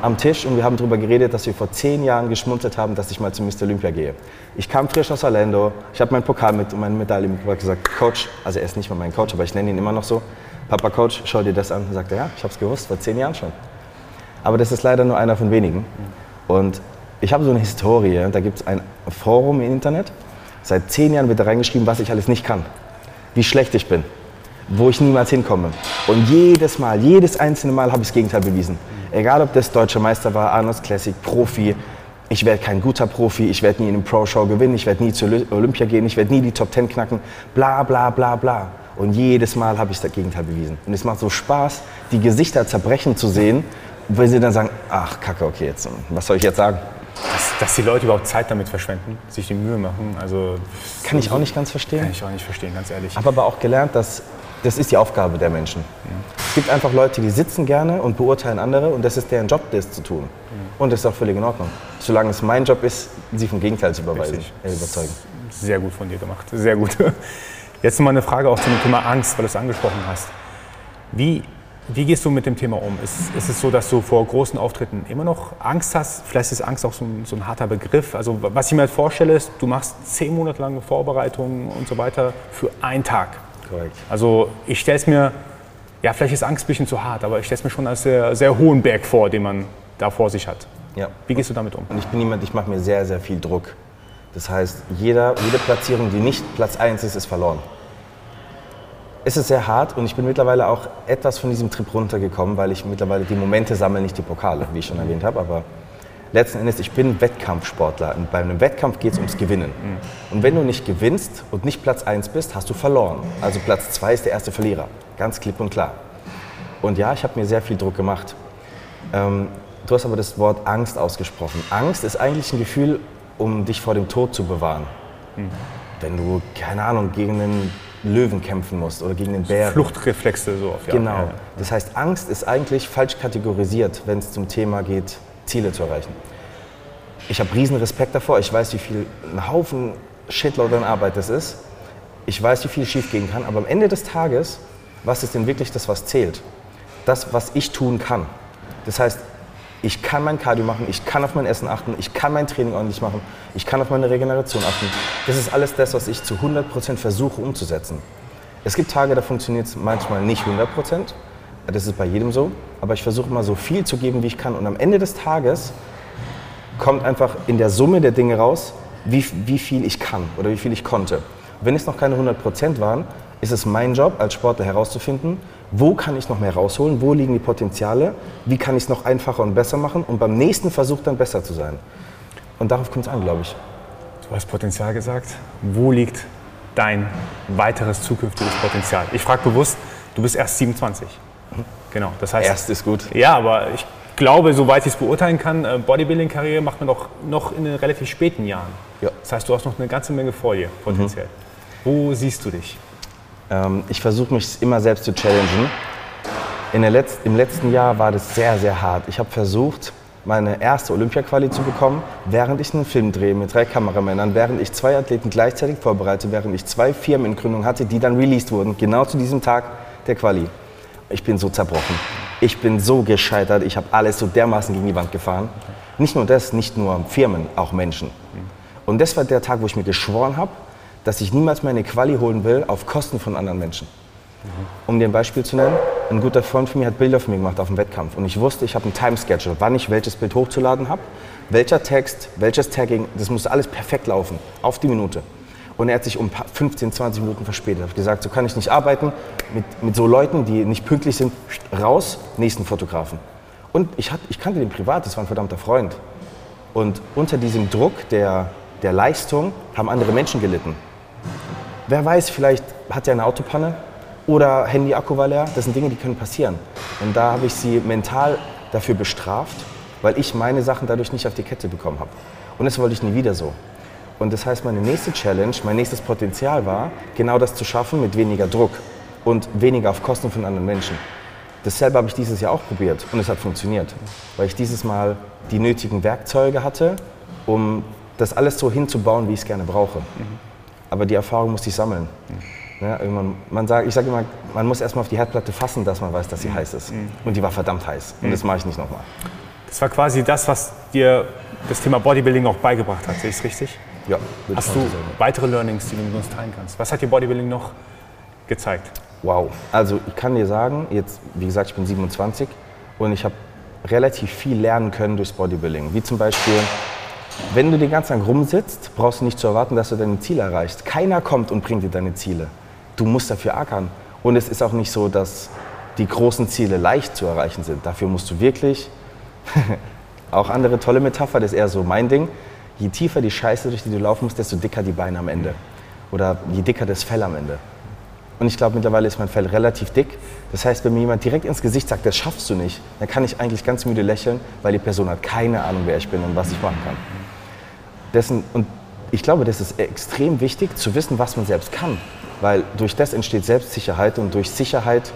B: am Tisch und wir haben darüber geredet, dass wir vor zehn Jahren geschmunzelt haben, dass ich mal zu Mr. Olympia gehe. Ich kam frisch aus Orlando, ich habe meinen Pokal mit und meine Medaille mitgebracht gesagt, Coach, also er ist nicht mehr mein Coach, aber ich nenne ihn immer noch so, Papa Coach, schau dir das an. Und sagt er, ja, ich habe es gewusst, vor zehn Jahren schon. Aber das ist leider nur einer von wenigen. Und ich habe so eine Historie, da gibt es ein Forum im Internet, seit zehn Jahren wird da reingeschrieben, was ich alles nicht kann, wie schlecht ich bin, wo ich niemals hinkomme. Und jedes Mal, jedes einzelne Mal habe ich das Gegenteil bewiesen. Egal, ob das Deutscher Meister war, Arnold Classic, Profi, ich werde kein guter Profi, ich werde nie in einem Pro-Show gewinnen, ich werde nie zur Oly- Olympia gehen, ich werde nie die Top 10 knacken, bla bla bla bla. Und jedes Mal habe ich das Gegenteil bewiesen. Und es macht so Spaß, die Gesichter zerbrechen zu sehen, weil sie dann sagen, ach kacke, okay, jetzt, was soll ich jetzt sagen?
A: Dass, dass die Leute überhaupt Zeit damit verschwenden, sich die Mühe machen, also
B: Kann ich auch nicht ganz verstehen.
A: kann ich auch nicht verstehen, ganz ehrlich.
B: habe aber auch gelernt, dass das ist die Aufgabe der Menschen. Es gibt einfach Leute, die sitzen gerne und beurteilen andere und das ist deren Job, das zu tun. Und das ist auch völlig in Ordnung. Solange es mein Job ist, sie vom Gegenteil zu äh, überzeugen.
A: Sehr gut von dir gemacht, sehr gut. *laughs* Jetzt noch mal eine Frage auch zum Thema Angst, weil du es angesprochen hast. Wie, wie gehst du mit dem Thema um? Ist, ist es so, dass du vor großen Auftritten immer noch Angst hast? Vielleicht ist Angst auch so ein, so ein harter Begriff. Also was ich mir halt vorstelle ist, du machst zehn Monate lange Vorbereitungen und so weiter für einen Tag.
B: Korrekt.
A: Also ich stelle es mir, ja vielleicht ist Angst ein bisschen zu hart, aber ich stelle es mir schon als sehr, sehr hohen Berg vor, den man da vor sich hat.
B: Ja.
A: Wie gehst du damit um?
B: Und ich bin jemand, ich mache mir sehr, sehr viel Druck. Das heißt, jeder, jede Platzierung, die nicht Platz 1 ist, ist verloren. Es ist sehr hart und ich bin mittlerweile auch etwas von diesem Trip runtergekommen, weil ich mittlerweile die Momente sammle, nicht die Pokale, wie ich schon erwähnt habe. Aber letzten Endes, ich bin Wettkampfsportler und bei einem Wettkampf geht es ums Gewinnen. Mhm. Und wenn du nicht gewinnst und nicht Platz 1 bist, hast du verloren. Also Platz 2 ist der erste Verlierer, ganz klipp und klar. Und ja, ich habe mir sehr viel Druck gemacht. Ähm, du hast aber das Wort Angst ausgesprochen. Angst ist eigentlich ein Gefühl, um dich vor dem Tod zu bewahren. Mhm. Wenn du, keine Ahnung, gegen einen Löwen kämpfen musst oder gegen den Bären.
C: Fluchtreflexe so auf
B: ja. Genau. Das heißt, Angst ist eigentlich falsch kategorisiert, wenn es zum Thema geht, Ziele zu erreichen. Ich habe riesen Respekt davor. Ich weiß, wie viel ein Haufen Shitload an Arbeit das ist. Ich weiß, wie viel schief gehen kann. Aber am Ende des Tages, was ist denn wirklich das, was zählt? Das, was ich tun kann. Das heißt, ich kann mein Cardio machen, ich kann auf mein Essen achten, ich kann mein Training ordentlich machen, ich kann auf meine Regeneration achten. Das ist alles das, was ich zu 100% versuche umzusetzen. Es gibt Tage, da funktioniert es manchmal nicht 100%, das ist bei jedem so, aber ich versuche mal so viel zu geben, wie ich kann. Und am Ende des Tages kommt einfach in der Summe der Dinge raus, wie, wie viel ich kann oder wie viel ich konnte. Wenn es noch keine 100% waren, ist es mein Job als Sportler herauszufinden, wo kann ich noch mehr rausholen, wo liegen die Potenziale, wie kann ich es noch einfacher und besser machen und beim nächsten Versuch dann besser zu sein. Und darauf kommt es an, glaube ich.
C: Du hast Potenzial gesagt. Wo liegt dein weiteres zukünftiges Potenzial? Ich frage bewusst, du bist erst 27.
B: Genau, das heißt.
C: Erst ist gut. Ja, aber ich glaube, soweit ich es beurteilen kann, äh, Bodybuilding-Karriere macht man doch noch in den relativ späten Jahren. Ja. Das heißt, du hast noch eine ganze Menge vor dir, potenziell. Mhm. Wo siehst du dich?
B: Ähm, ich versuche mich immer selbst zu challengen. Letz Im letzten Jahr war das sehr, sehr hart. Ich habe versucht, meine erste Olympia-Quali zu bekommen, während ich einen Film drehe mit drei Kameramännern, während ich zwei Athleten gleichzeitig vorbereite, während ich zwei Firmen in Gründung hatte, die dann released wurden, genau zu diesem Tag der Quali. Ich bin so zerbrochen. Ich bin so gescheitert. Ich habe alles so dermaßen gegen die Wand gefahren. Nicht nur das, nicht nur Firmen, auch Menschen. Und das war der Tag, wo ich mir geschworen habe, dass ich niemals meine Quali holen will auf Kosten von anderen Menschen. Um dir ein Beispiel zu nennen, ein guter Freund von mir hat Bilder von mir gemacht auf dem Wettkampf und ich wusste, ich habe ein Timeschedule, wann ich welches Bild hochzuladen habe, welcher Text, welches Tagging, das musste alles perfekt laufen, auf die Minute. Und er hat sich um 15, 20 Minuten verspätet. Habe gesagt, so kann ich nicht arbeiten, mit, mit so Leuten, die nicht pünktlich sind, raus, nächsten Fotografen. Und ich, hat, ich kannte den privat, das war ein verdammter Freund. Und unter diesem Druck der, der Leistung haben andere Menschen gelitten. Wer weiß, vielleicht hat er eine Autopanne oder Handy-Akku war leer. Das sind Dinge, die können passieren. Und da habe ich sie mental dafür bestraft, weil ich meine Sachen dadurch nicht auf die Kette bekommen habe. Und das wollte ich nie wieder so. Und das heißt, meine nächste Challenge, mein nächstes Potenzial war, genau das zu schaffen mit weniger Druck und weniger auf Kosten von anderen Menschen. Dasselbe habe ich dieses Jahr auch probiert und es hat funktioniert, weil ich dieses Mal die nötigen Werkzeuge hatte, um das alles so hinzubauen, wie ich es gerne brauche. Mhm aber die Erfahrung muss ich sammeln. Mhm. Ja, man sagt, ich sage immer, man muss erstmal auf die Herdplatte fassen, dass man weiß, dass sie mhm. heiß ist. Mhm. Und die war verdammt heiß. Und das mache ich nicht nochmal.
C: Das war quasi das, was dir das Thema Bodybuilding auch beigebracht hat, sehe ich es richtig?
B: Ja.
C: Hast du weitere Learnings, die du mit uns teilen kannst? Was hat dir Bodybuilding noch gezeigt?
B: Wow. Also ich kann dir sagen, jetzt, wie gesagt, ich bin 27 und ich habe relativ viel lernen können durchs Bodybuilding. Wie zum Beispiel wenn du den ganzen Tag rumsitzt, brauchst du nicht zu erwarten, dass du deine Ziele erreichst. Keiner kommt und bringt dir deine Ziele. Du musst dafür ackern. Und es ist auch nicht so, dass die großen Ziele leicht zu erreichen sind. Dafür musst du wirklich, *laughs* auch andere tolle Metapher, das ist eher so mein Ding, je tiefer die Scheiße, durch die du laufen musst, desto dicker die Beine am Ende. Oder je dicker das Fell am Ende. Und ich glaube, mittlerweile ist mein Fell relativ dick. Das heißt, wenn mir jemand direkt ins Gesicht sagt, das schaffst du nicht, dann kann ich eigentlich ganz müde lächeln, weil die Person hat keine Ahnung, wer ich bin und was ich machen kann. Dessen, und ich glaube, das ist extrem wichtig, zu wissen, was man selbst kann. Weil durch das entsteht Selbstsicherheit und durch Sicherheit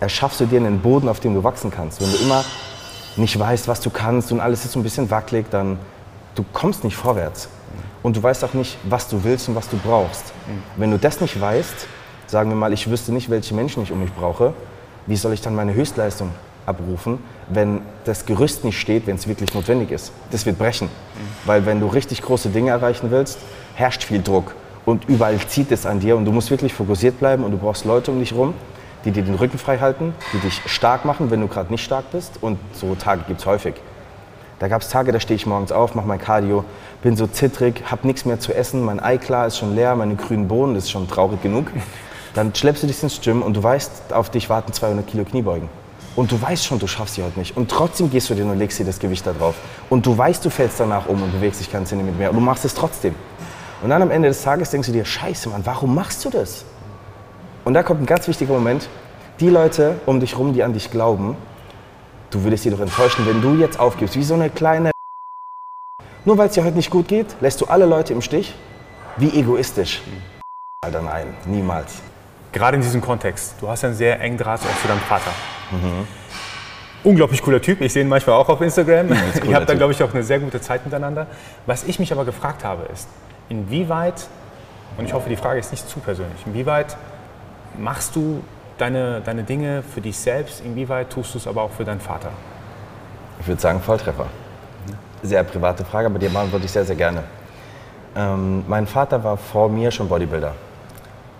B: erschaffst du dir einen Boden, auf dem du wachsen kannst. Wenn du immer nicht weißt, was du kannst und alles ist so ein bisschen wackelig, dann du kommst nicht vorwärts. Und du weißt auch nicht, was du willst und was du brauchst. Wenn du das nicht weißt, sagen wir mal, ich wüsste nicht, welche Menschen ich um mich brauche, wie soll ich dann meine Höchstleistung abrufen, wenn das Gerüst nicht steht, wenn es wirklich notwendig ist. Das wird brechen. Weil wenn du richtig große Dinge erreichen willst, herrscht viel Druck und überall zieht es an dir und du musst wirklich fokussiert bleiben und du brauchst Leute um dich herum, die dir den Rücken frei halten, die dich stark machen, wenn du gerade nicht stark bist und so Tage gibt es häufig. Da gab es Tage, da stehe ich morgens auf, mache mein Cardio, bin so zittrig, habe nichts mehr zu essen, mein Ei klar ist schon leer, meine grünen Bohnen, ist schon traurig genug. Dann schleppst du dich ins Gym und du weißt, auf dich warten 200 Kilo Kniebeugen. und du weißt schon, du schaffst sie heute nicht. Und trotzdem gehst du dir und legst dir das Gewicht da drauf. Und du weißt, du fällst danach um und bewegst dich keinen Zentimeter mehr. Und du machst es trotzdem. Und dann am Ende des Tages denkst du dir, scheiße, Mann, warum machst du das? Und da kommt ein ganz wichtiger Moment. Die Leute um dich rum, die an dich glauben, du würdest sie doch enttäuschen, wenn du jetzt aufgibst, wie so eine kleine... *laughs* Nur weil es dir heute nicht gut geht, lässt du alle Leute im Stich? Wie egoistisch. Alter, nein, niemals.
A: Gerade in diesem Kontext, du hast ja einen sehr engen Draht auch zu deinem Vater. Mhm. Unglaublich cooler Typ, ich sehe ihn manchmal auch auf Instagram. Ja, Ihr habt da, glaube ich, auch eine sehr gute Zeit miteinander. Was ich mich aber gefragt habe, ist, inwieweit, und ich hoffe, die Frage ist nicht zu persönlich, inwieweit machst du deine, deine Dinge für dich selbst, inwieweit tust du es aber auch für deinen Vater?
B: Ich würde sagen, Volltreffer. Sehr private Frage, aber die beantworte ich sehr, sehr gerne. Ähm, mein Vater war vor mir schon Bodybuilder.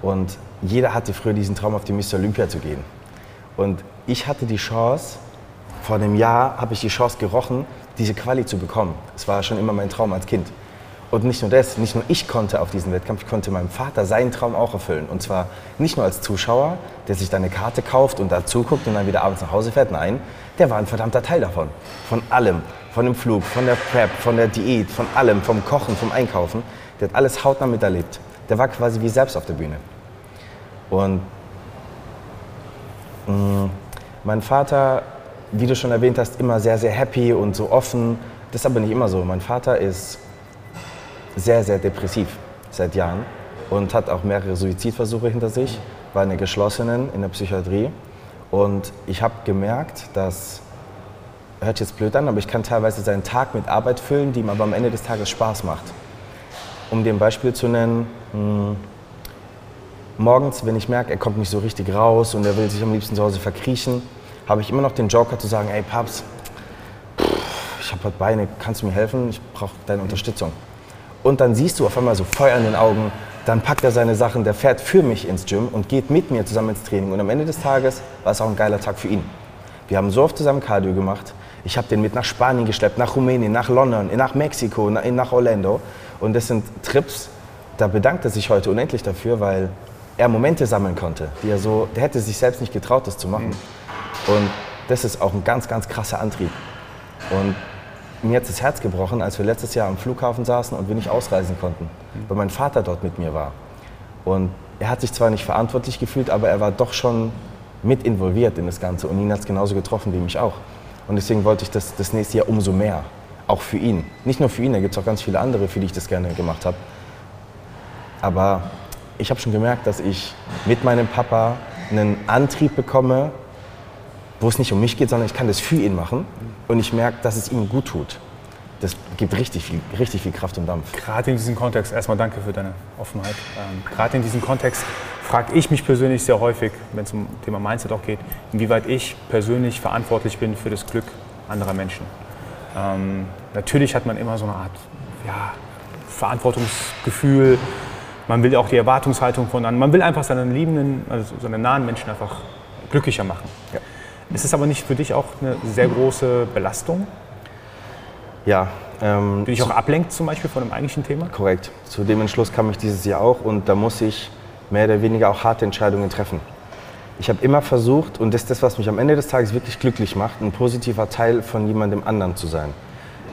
B: Und jeder hatte früher diesen Traum, auf die Mr. Olympia zu gehen. Und ich hatte die Chance, vor einem Jahr habe ich die Chance gerochen, diese Quali zu bekommen. Es war schon immer mein Traum als Kind. Und nicht nur das, nicht nur ich konnte auf diesen Wettkampf, ich konnte meinem Vater seinen Traum auch erfüllen. Und zwar nicht nur als Zuschauer, der sich da eine Karte kauft und da zuguckt und dann wieder abends nach Hause fährt. Nein, der war ein verdammter Teil davon. Von allem. Von dem Flug, von der Prep, von der Diät, von allem, vom Kochen, vom Einkaufen. Der hat alles hautnah miterlebt. Der war quasi wie selbst auf der Bühne. Und mh, mm, mein Vater, wie du schon erwähnt hast, immer sehr, sehr happy und so offen. Das ist aber nicht immer so. Mein Vater ist sehr, sehr depressiv seit Jahren und hat auch mehrere Suizidversuche hinter sich, war in der geschlossenen in der Psychiatrie. Und ich habe gemerkt, dass, hört jetzt blöd an, aber ich kann teilweise seinen Tag mit Arbeit füllen, die ihm aber am Ende des Tages Spaß macht. Um ein Beispiel zu nennen, hm, morgens, wenn ich merke, er kommt nicht so richtig raus und er will sich am liebsten zu Hause verkriechen, habe ich immer noch den Joker zu sagen, ey Paps, ich habe heute Beine, kannst du mir helfen? Ich brauche deine Unterstützung. Und dann siehst du auf einmal so Feuer in den Augen, dann packt er seine Sachen, der fährt für mich ins Gym und geht mit mir zusammen ins Training. Und am Ende des Tages war es auch ein geiler Tag für ihn. Wir haben so oft zusammen Cardio gemacht. Ich habe den mit nach Spanien geschleppt, nach Rumänien, nach London, nach Mexiko, nach Orlando. Und das sind Trips, da bedankt er sich heute unendlich dafür, weil er Momente sammeln konnte, die er so, der hätte sich selbst nicht getraut, das zu machen. Mhm. Und das ist auch ein ganz, ganz krasser Antrieb. Und mir hat das Herz gebrochen, als wir letztes Jahr am Flughafen saßen und wir nicht ausreisen konnten, weil mein Vater dort mit mir war. Und er hat sich zwar nicht verantwortlich gefühlt, aber er war doch schon mit involviert in das Ganze und ihn hat es genauso getroffen wie mich auch. Und deswegen wollte ich das, das nächste Jahr umso mehr, auch für ihn. Nicht nur für ihn, da gibt es auch ganz viele andere, für die ich das gerne gemacht habe. Aber ich habe schon gemerkt, dass ich mit meinem Papa einen Antrieb bekomme, wo es nicht um mich geht, sondern ich kann das für ihn machen und ich merke, dass es ihm gut tut. Das gibt richtig viel, richtig viel Kraft und Dampf.
A: Gerade in diesem Kontext, erstmal danke für deine Offenheit. Ähm, Gerade in diesem Kontext frage ich mich persönlich sehr häufig, wenn es um Thema Mindset auch geht, inwieweit ich persönlich verantwortlich bin für das Glück anderer Menschen. Ähm, natürlich hat man immer so eine Art ja, Verantwortungsgefühl, man will auch die Erwartungshaltung von anderen, man will einfach seinen liebenden, also seine nahen Menschen einfach glücklicher machen. Ja. Ist es aber nicht für dich auch eine sehr große Belastung?
B: Ja.
A: Ähm, die dich auch ablenkt zum Beispiel von dem eigentlichen Thema?
B: Korrekt. Zu dem Entschluss kam ich dieses Jahr auch und da muss ich mehr oder weniger auch harte Entscheidungen treffen. Ich habe immer versucht, und das ist das, was mich am Ende des Tages wirklich glücklich macht, ein positiver Teil von jemandem anderen zu sein.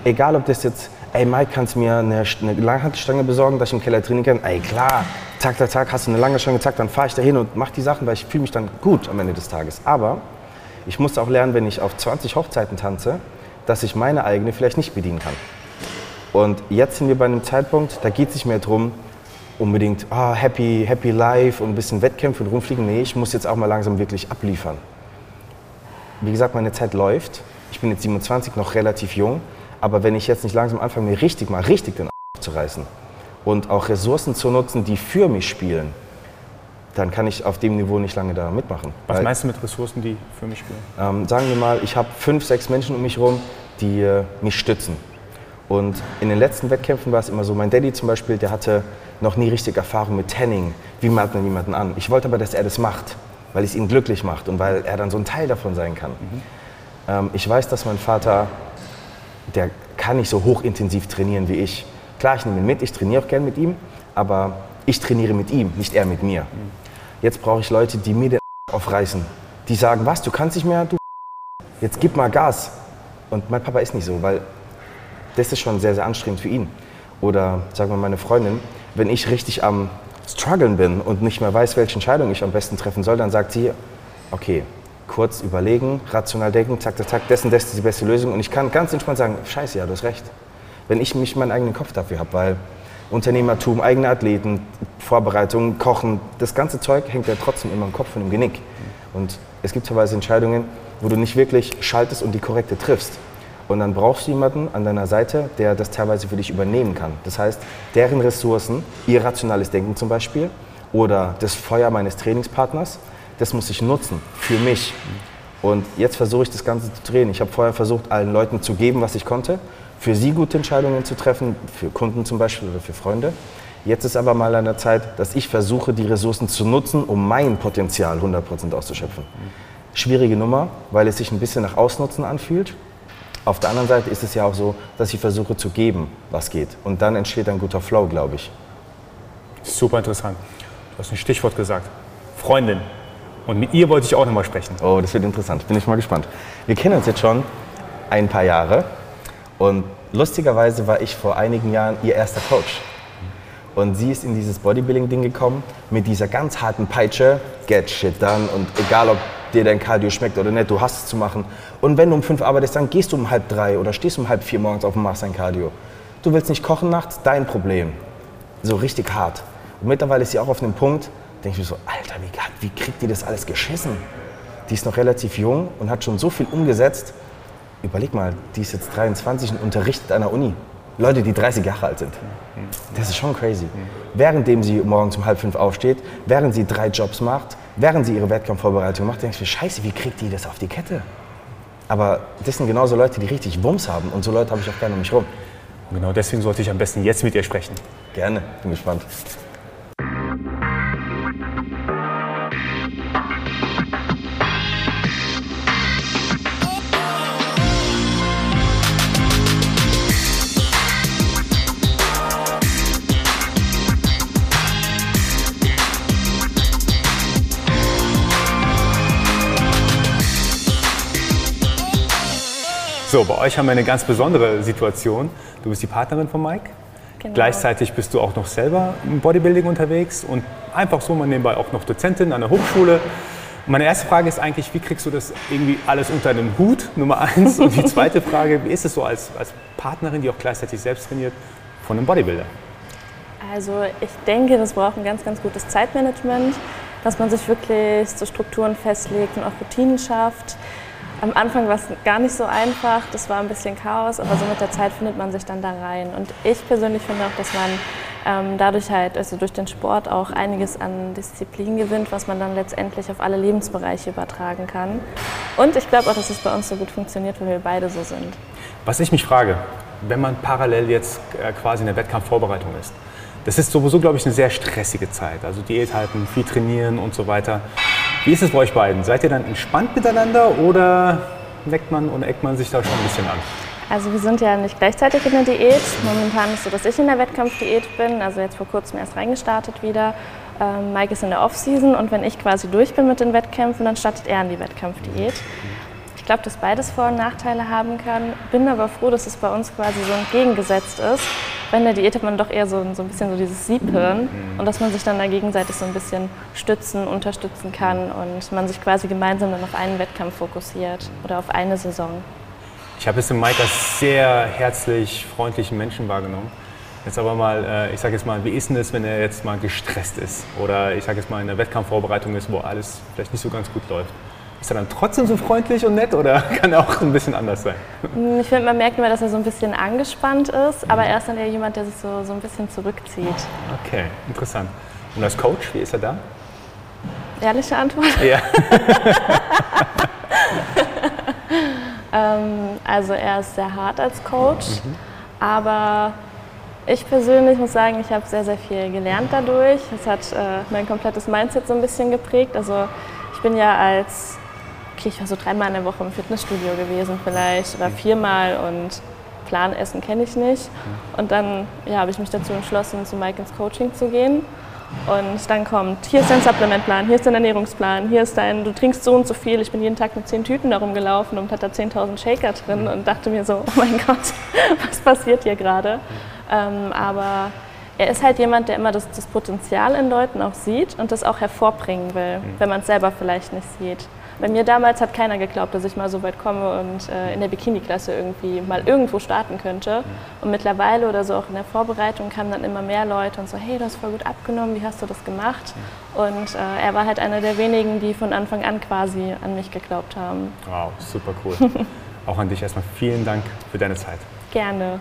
B: Egal, ob das jetzt ey Mike, kannst du mir eine, eine Langhantelstange besorgen, dass ich im Keller trainieren kann? Ey klar, Tag, Tag, Tag, hast du eine lange Stange, zack, dann fahre ich da hin und mache die Sachen, weil ich fühle mich dann gut am Ende des Tages. Aber ich musste auch lernen, wenn ich auf 20 Hochzeiten tanze, dass ich meine eigene vielleicht nicht bedienen kann. Und jetzt sind wir bei einem Zeitpunkt, da geht es nicht mehr darum, unbedingt oh, happy, happy life und ein bisschen Wettkämpfe und rumfliegen. Nee, ich muss jetzt auch mal langsam wirklich abliefern. Wie gesagt, meine Zeit läuft. Ich bin jetzt 27, noch relativ jung. Aber wenn ich jetzt nicht langsam anfange, mir richtig mal richtig den zu reißen und auch Ressourcen zu nutzen, die für mich spielen, dann kann ich auf dem Niveau nicht lange da mitmachen.
A: Was Weil, meinst du mit Ressourcen, die für mich spielen?
B: Ähm, sagen wir mal, ich habe fünf, sechs Menschen um mich herum, die äh, mich stützen. Und in den letzten Wettkämpfen war es immer so, mein Daddy zum Beispiel, der hatte noch nie richtig Erfahrung mit Tanning. Wie macht man jemanden an? Ich wollte aber, dass er das macht, weil es ihn glücklich macht und weil er dann so ein Teil davon sein kann. Mhm. Ähm, ich weiß, dass mein Vater der kann nicht so hochintensiv trainieren wie ich. Klar, ich nehme ihn mit, ich trainiere auch gern mit ihm, aber ich trainiere mit ihm, nicht er mit mir. Jetzt brauche ich Leute, die mir den *laughs* aufreißen. Die sagen, was, du kannst nicht mehr, du *laughs* jetzt gib mal Gas. Und mein Papa ist nicht so, weil das ist schon sehr, sehr anstrengend für ihn. Oder sagen wir meine Freundin, wenn ich richtig am struggeln bin und nicht mehr weiß, welche Entscheidung ich am besten treffen soll, dann sagt sie, okay, kurz überlegen, rational denken, zack, zack, zack, und das ist die beste Lösung. Und ich kann ganz entspannt sagen, scheiße, ja, du hast recht. Wenn ich mich meinen eigenen Kopf dafür habe, weil Unternehmertum, eigene Athleten, Vorbereitung, Kochen, das ganze Zeug hängt ja trotzdem immer im Kopf und im Genick. Und es gibt teilweise Entscheidungen, wo du nicht wirklich schaltest und die korrekte triffst. Und dann brauchst du jemanden an deiner Seite, der das teilweise für dich übernehmen kann. Das heißt, deren Ressourcen, ihr rationales Denken zum Beispiel oder das Feuer meines Trainingspartners, das muss ich nutzen für mich. Und jetzt versuche ich das Ganze zu drehen. Ich habe vorher versucht, allen Leuten zu geben, was ich konnte, für sie gute Entscheidungen zu treffen, für Kunden zum Beispiel oder für Freunde. Jetzt ist aber mal an der Zeit, dass ich versuche, die Ressourcen zu nutzen, um mein Potenzial 100% auszuschöpfen. Schwierige Nummer, weil es sich ein bisschen nach Ausnutzen anfühlt. Auf der anderen Seite ist es ja auch so, dass ich versuche zu geben, was geht. Und dann entsteht ein guter Flow, glaube ich.
A: Super interessant. Du hast ein Stichwort gesagt. Freundin. Und mit ihr wollte ich auch nochmal sprechen.
B: Oh, das wird interessant. Bin ich mal gespannt. Wir kennen uns jetzt schon ein paar Jahre. Und lustigerweise war ich vor einigen Jahren ihr erster Coach. Und sie ist in dieses Bodybuilding-Ding gekommen mit dieser ganz harten Peitsche, get shit done und egal ob dir dein Cardio schmeckt oder nicht, du hast es zu machen. Und wenn du um fünf arbeitest, dann gehst du um halb drei oder stehst um halb vier morgens auf und machst dein Cardio. Du willst nicht kochen nachts, dein Problem. So richtig hart. Und mittlerweile ist sie auch auf einem Punkt, denke ich mir so, Alter, wie, wie kriegt die das alles geschissen? Die ist noch relativ jung und hat schon so viel umgesetzt. Überleg mal, die ist jetzt 23 und unterrichtet an der Uni. Leute, die 30 Jahre alt sind. Das ist schon crazy. Währenddem sie morgens um halb fünf aufsteht, während sie drei Jobs macht, während sie ihre Wettkampfvorbereitung macht, ich mir, scheiße, wie kriegt die das auf die Kette? Aber das sind genauso Leute, die richtig Wumms haben. Und so Leute habe ich auch gerne um mich rum.
A: Genau deswegen sollte ich am besten jetzt mit ihr sprechen.
B: Gerne, bin gespannt.
A: So, bei euch haben wir eine ganz besondere Situation. Du bist die Partnerin von Mike. Genau. Gleichzeitig bist du auch noch selber im Bodybuilding unterwegs und einfach so mal nebenbei auch noch Dozentin an der Hochschule. Meine erste Frage ist eigentlich, wie kriegst du das irgendwie alles unter einem Hut, Nummer eins? Und die zweite *laughs* Frage, wie ist es so als, als Partnerin, die auch gleichzeitig selbst trainiert, von einem Bodybuilder?
D: Also ich denke, das braucht ein ganz, ganz gutes Zeitmanagement, dass man sich wirklich so Strukturen festlegt und auch Routinen schafft. Am Anfang war es gar nicht so einfach, das war ein bisschen Chaos, aber so mit der Zeit findet man sich dann da rein. Und ich persönlich finde auch, dass man ähm, dadurch halt, also durch den Sport auch einiges an Disziplin gewinnt, was man dann letztendlich auf alle Lebensbereiche übertragen kann. Und ich glaube auch, dass es bei uns so gut funktioniert, weil wir beide so sind.
A: Was ich mich frage, wenn man parallel jetzt äh, quasi in der Wettkampfvorbereitung ist, das ist sowieso, glaube ich, eine sehr stressige Zeit. Also Diät halten, viel trainieren und so weiter. Wie ist es bei euch beiden? Seid ihr dann entspannt miteinander oder neckt man und eckt man sich da schon ein bisschen an?
D: Also wir sind ja nicht gleichzeitig in der Diät. Momentan ist es so, dass ich in der Wettkampfdiät bin, also jetzt vor kurzem erst reingestartet wieder. Ähm, Mike ist in der Offseason und wenn ich quasi durch bin mit den Wettkämpfen, dann startet er in die Wettkampfdiät. Ich glaube, dass beides Vor- und Nachteile haben kann. Bin aber froh, dass es bei uns quasi so entgegengesetzt ist. Bei der Diät hat man doch eher so, so ein bisschen so dieses Siebhirn mhm. und dass man sich dann da gegenseitig so ein bisschen stützen, unterstützen kann und man sich quasi gemeinsam dann auf einen Wettkampf fokussiert oder auf eine Saison.
A: Ich habe es im Mike als sehr herzlich, freundlichen Menschen wahrgenommen. Jetzt aber mal, äh, ich sage jetzt mal, wie ist denn es, wenn er jetzt mal gestresst ist oder ich sage jetzt mal in der Wettkampfvorbereitung ist, wo alles vielleicht nicht so ganz gut läuft? Ist er dann trotzdem so freundlich und nett oder *laughs* kann er auch ein bisschen anders sein?
D: Ich finde, man merkt immer, dass er so ein bisschen angespannt ist, aber er ist dann eher jemand, der sich so, so ein bisschen zurückzieht.
A: Okay, interessant. Und als Coach, wie ist er da?
D: Ehrliche Antwort?
A: Ja. *laughs*
D: ähm, also er ist sehr hart als Coach, mhm. aber ich persönlich muss sagen, ich habe sehr, sehr viel gelernt dadurch. Es hat äh, mein komplettes Mindset so ein bisschen geprägt. Also ich bin ja als okay, ich war so dreimal in der Woche im Fitnessstudio gewesen vielleicht oder viermal und Planessen kenne ich nicht. Und dann ja, habe ich mich dazu entschlossen, zu Mike ins Coaching zu gehen. Und dann kommt, hier ist dein Supplementplan, hier ist dein Ernährungsplan, hier ist dein, du trinkst so und so viel. Ich bin jeden Tag mit zehn Tüten darum gelaufen und hatte da 10.000 Shaker drin und dachte mir so, oh mein *laughs* Gott, was passiert hier gerade? Ähm, aber er ist halt jemand, der immer das, das, Potenzial in Leuten auch sieht und das auch hervorbringen will, mhm. wenn man es selber vielleicht nicht sieht. Bei mir damals hat keiner geglaubt, dass ich mal so weit komme und äh, in der Bikini-Klasse irgendwie mal irgendwo starten könnte. Und mittlerweile oder so auch in der Vorbereitung kamen dann immer mehr Leute und so, hey, du hast voll gut abgenommen, wie hast du das gemacht? Und äh, er war halt einer der wenigen, die von Anfang an quasi an mich geglaubt haben.
A: Wow, super cool. *laughs* auch an dich erstmal vielen Dank für deine Zeit.
D: Gerne.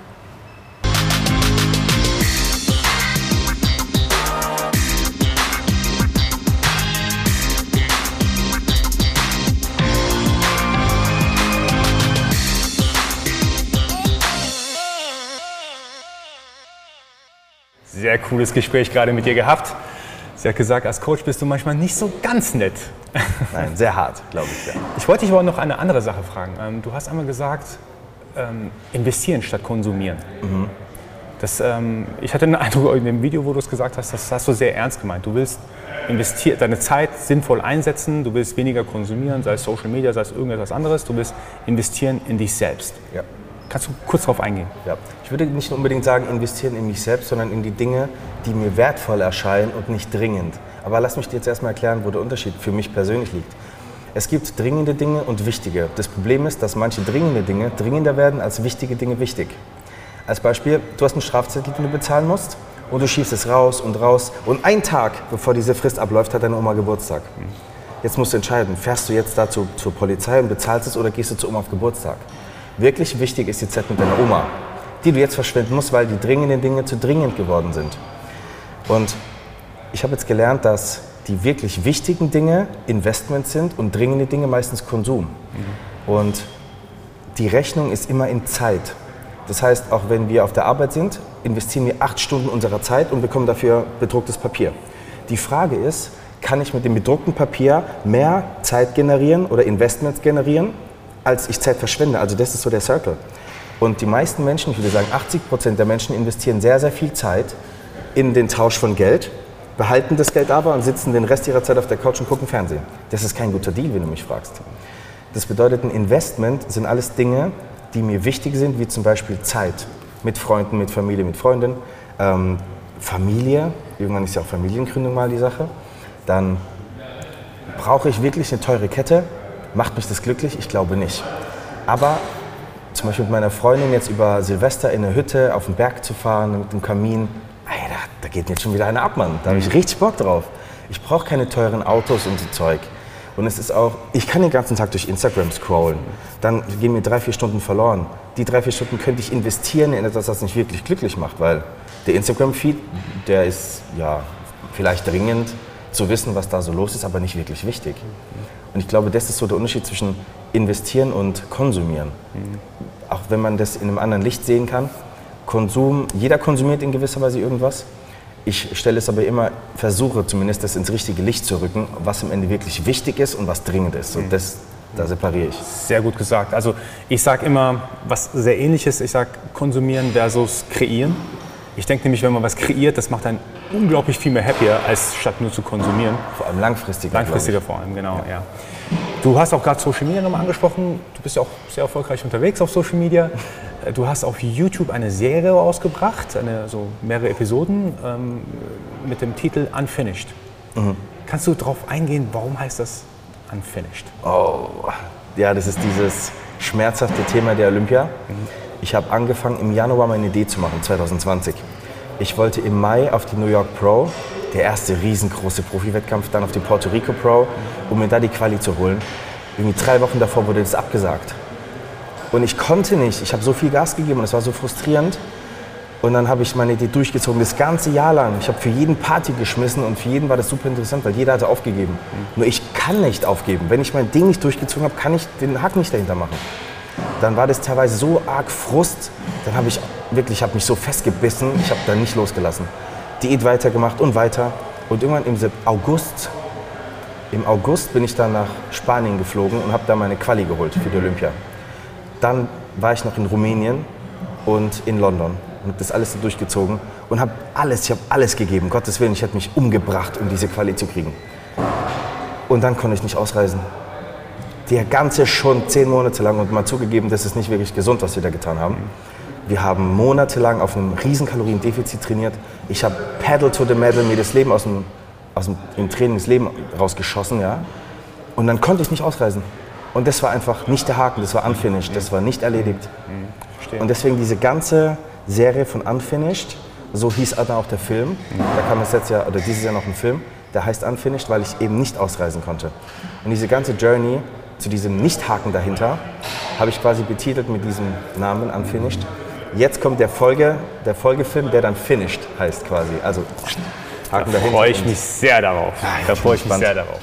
A: Sehr cooles Gespräch gerade mit dir gehabt. Sie hat gesagt, als Coach bist du manchmal nicht so ganz nett. *laughs*
B: Nein, sehr hart, glaube ich. Ja.
A: Ich wollte dich aber noch eine andere Sache fragen. Ähm, du hast einmal gesagt, ähm, investieren statt konsumieren. Mhm. Das, ähm, ich hatte den *laughs* Eindruck in dem Video, wo du es gesagt hast, das hast du sehr ernst gemeint. Du willst deine Zeit sinnvoll einsetzen, du willst weniger konsumieren, sei es Social Media, sei es irgendetwas anderes. Du willst investieren in dich selbst. Ja. Kannst du kurz darauf eingehen?
B: Ja. Ich würde nicht unbedingt sagen, investieren in mich selbst, sondern in die Dinge, die mir wertvoll erscheinen und nicht dringend. Aber lass mich dir jetzt erstmal erklären, wo der Unterschied für mich persönlich liegt. Es gibt dringende Dinge und wichtige. Das Problem ist, dass manche dringende Dinge dringender werden als wichtige Dinge wichtig. Als Beispiel, du hast einen Strafzettel, den du bezahlen musst und du schiebst es raus und raus und ein Tag, bevor diese Frist abläuft, hat deine Oma Geburtstag. Jetzt musst du entscheiden, fährst du jetzt dazu zur Polizei und bezahlst es oder gehst du zu Oma auf Geburtstag? Wirklich wichtig ist die Zeit mit deiner Oma, die du jetzt verschwenden musst, weil die dringenden Dinge zu dringend geworden sind. Und ich habe jetzt gelernt, dass die wirklich wichtigen Dinge Investments sind und dringende Dinge meistens Konsum. Mhm. Und die Rechnung ist immer in Zeit. Das heißt, auch wenn wir auf der Arbeit sind, investieren wir acht Stunden unserer Zeit und bekommen dafür bedrucktes Papier. Die Frage ist, kann ich mit dem bedruckten Papier mehr Zeit generieren oder Investments generieren als ich Zeit verschwende. Also das ist so der Circle. Und die meisten Menschen, ich würde sagen 80 Prozent der Menschen investieren sehr, sehr viel Zeit in den Tausch von Geld, behalten das Geld aber und sitzen den Rest ihrer Zeit auf der Couch und gucken Fernsehen. Das ist kein guter Deal, wenn du mich fragst. Das bedeutet, ein Investment sind alles Dinge, die mir wichtig sind, wie zum Beispiel Zeit mit Freunden, mit Familie, mit Freunden, ähm, Familie, irgendwann ist ja auch Familiengründung mal die Sache. Dann brauche ich wirklich eine teure Kette, Macht mich das glücklich? Ich glaube nicht. Aber zum Beispiel mit meiner Freundin jetzt über Silvester in eine Hütte auf den Berg zu fahren mit dem Kamin, ey, da, da geht jetzt schon wieder eine ab, Mann. Da habe ich mhm. richtig Bock drauf. Ich brauche keine teuren Autos und so Zeug. Und es ist auch, ich kann den ganzen Tag durch Instagram scrollen. Dann gehen mir drei, vier Stunden verloren. Die drei, vier Stunden könnte ich investieren in etwas, das mich wirklich glücklich macht, weil der Instagram-Feed, der ist ja vielleicht dringend zu wissen, was da so los ist, aber nicht wirklich wichtig. Und ich glaube, das ist so der Unterschied zwischen investieren und konsumieren. Mhm. Auch wenn man das in einem anderen Licht sehen kann. Konsum, jeder konsumiert in gewisser Weise irgendwas. Ich stelle es aber immer, versuche zumindest das ins richtige Licht zu rücken, was am Ende wirklich wichtig ist und was dringend ist. Und mhm. das, da separiere ich.
A: Sehr gut gesagt. Also ich sage immer was sehr ähnliches. Ich sage konsumieren versus kreieren. Ich denke nämlich, wenn man was kreiert, das macht einen unglaublich viel mehr happier, als statt nur zu konsumieren.
B: Vor allem langfristiger.
A: Langfristiger vor allem, genau, ja. ja. Du hast auch gerade Social Media nochmal angesprochen. Du bist ja auch sehr erfolgreich unterwegs auf Social Media. Du hast auf YouTube eine Serie ausgebracht, eine, so mehrere Episoden ähm, mit dem Titel Unfinished. Mhm. Kannst du darauf eingehen, warum heißt das Unfinished?
B: Oh, ja, das ist dieses schmerzhafte Thema der Olympia. Mhm. Ich habe angefangen im Januar meine Idee zu machen, 2020. Ich wollte im Mai auf die New York Pro, der erste riesengroße Profi-Wettkampf, dann auf die Puerto Rico Pro, um mir da die Quali zu holen. Irgendwie drei Wochen davor wurde das abgesagt. Und ich konnte nicht, ich habe so viel Gas gegeben und es war so frustrierend. Und dann habe ich meine Idee durchgezogen, das ganze Jahr lang. Ich habe für jeden Party geschmissen und für jeden war das super interessant, weil jeder hatte aufgegeben. Nur ich kann nicht aufgeben. Wenn ich mein Ding nicht durchgezogen habe, kann ich den Hack nicht dahinter machen dann war das teilweise so arg Frust, dann habe ich wirklich, habe mich so festgebissen, ich habe da nicht losgelassen. Diät weitergemacht und weiter. Und irgendwann im August, im August bin ich dann nach Spanien geflogen und habe da meine Quali geholt für die Olympia. Dann war ich noch in Rumänien und in London. und habe das alles so durchgezogen und habe alles, ich habe alles gegeben. Gottes Willen, ich hätte mich umgebracht, um diese Quali zu kriegen. Und dann konnte ich nicht ausreisen. Der ganze schon zehn Monate lang und mal zugegeben, das ist nicht wirklich gesund, was wir da getan haben. Wir haben monatelang auf einem riesen Kaloriendefizit trainiert. Ich habe Paddle to the Medal mir das Leben aus dem, aus dem im Training das Leben rausgeschossen, ja. Und dann konnte ich nicht ausreisen. Und das war einfach nicht der Haken, das war unfinished, das war nicht erledigt. Und deswegen diese ganze Serie von Unfinished, so hieß dann auch der Film. Da kam es jetzt ja, oder dieses Jahr noch ein Film, der heißt Unfinished, weil ich eben nicht ausreisen konnte. Und diese ganze Journey zu diesem Nicht-Haken dahinter habe ich quasi betitelt mit diesem Namen Unfinished. Jetzt kommt der, Folge, der Folgefilm, der dann Finished heißt quasi. Also Haken
C: Da
B: dahinter.
C: freue ich mich sehr darauf.
B: Ja, ich
C: da freue ich mich sehr darauf.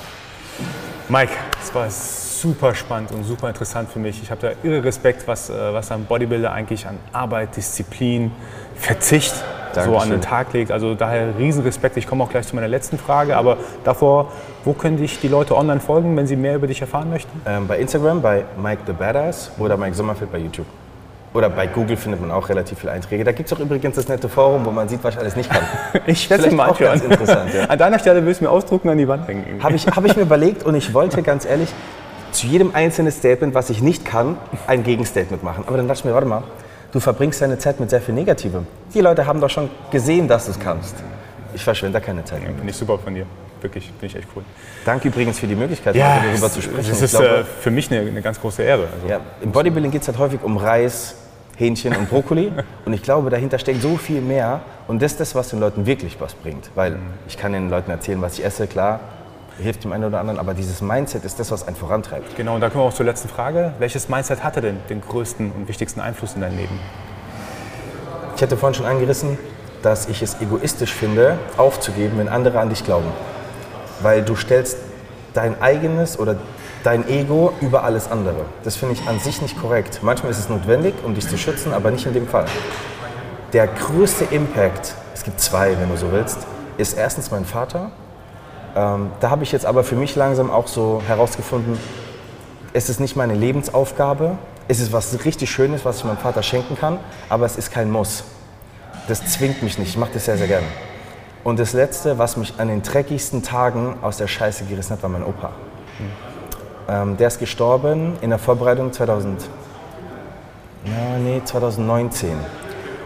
C: Mike, es war super spannend und super interessant für mich. Ich habe da irre Respekt, was, äh, was ein Bodybuilder eigentlich an Arbeit, Disziplin, Verzicht so an den Tag legt. Also daher riesen Respekt. Ich komme auch gleich zu meiner letzten Frage, aber davor, wo können dich die Leute online folgen, wenn sie mehr über dich erfahren möchten?
B: Ähm, bei Instagram bei Mike the Badass oder Mike Sommerfeld bei YouTube. Oder bei Google findet man auch relativ viele Einträge. Da gibt es auch übrigens das nette Forum, wo man sieht, was ich alles nicht kann. *laughs*
C: Ich
B: Vielleicht
C: mal
B: auch ganz interessant, ja.
C: An deiner Stelle willst du mir ausdrucken an die Wand hängen.
B: Habe ich, hab ich mir überlegt und ich wollte ganz ehrlich zu jedem einzelnen Statement, was ich nicht kann, ein Gegenstatement machen. Aber dann dachte ich mir, warte mal, du verbringst deine Zeit mit sehr viel Negativem. Die Leute haben doch schon gesehen, dass du es kannst. Ich verschwende da keine Zeit. mit.
C: Finde ich super von dir. Wirklich, finde ich echt cool.
B: Danke übrigens für die Möglichkeit, heute darüber zu sprechen.
C: Das ist
B: glaube,
C: äh, für mich eine, eine ganz große Ehre. Also,
B: Ja, Im Bodybuilding geht es halt häufig um Reis, Hähnchen und Brokkoli. *laughs* und ich glaube, dahinter steckt so viel mehr. Und das ist das, was den Leuten wirklich was bringt. Weil ich kann den Leuten erzählen, was ich esse, klar, hilft dem einen oder anderen. Aber dieses Mindset ist das, was einen vorantreibt.
C: Genau, und da kommen wir auch zur letzten Frage. Welches Mindset hatte denn den größten und wichtigsten Einfluss in dein Leben?
B: Ich hatte vorhin schon angerissen, dass ich es egoistisch finde, aufzugeben, wenn andere an dich glauben. Weil du stellst dein eigenes oder dein Ego über alles andere. Das finde ich an sich nicht korrekt. Manchmal ist es notwendig, um dich zu schützen, aber nicht in dem Fall. Der größte Impact, es gibt zwei, wenn du so willst, ist erstens mein Vater. Ähm, da habe ich jetzt aber für mich langsam auch so herausgefunden, es ist nicht meine Lebensaufgabe. Es ist was richtig Schönes, was ich meinem Vater schenken kann, aber es ist kein Muss. Das zwingt mich nicht. Ich mache das sehr, sehr gerne. Und das Letzte, was mich an den dreckigsten Tagen aus der Scheiße gerissen hat, war mein Opa. Ähm, der ist gestorben in der Vorbereitung 2000, na, nee, 2019.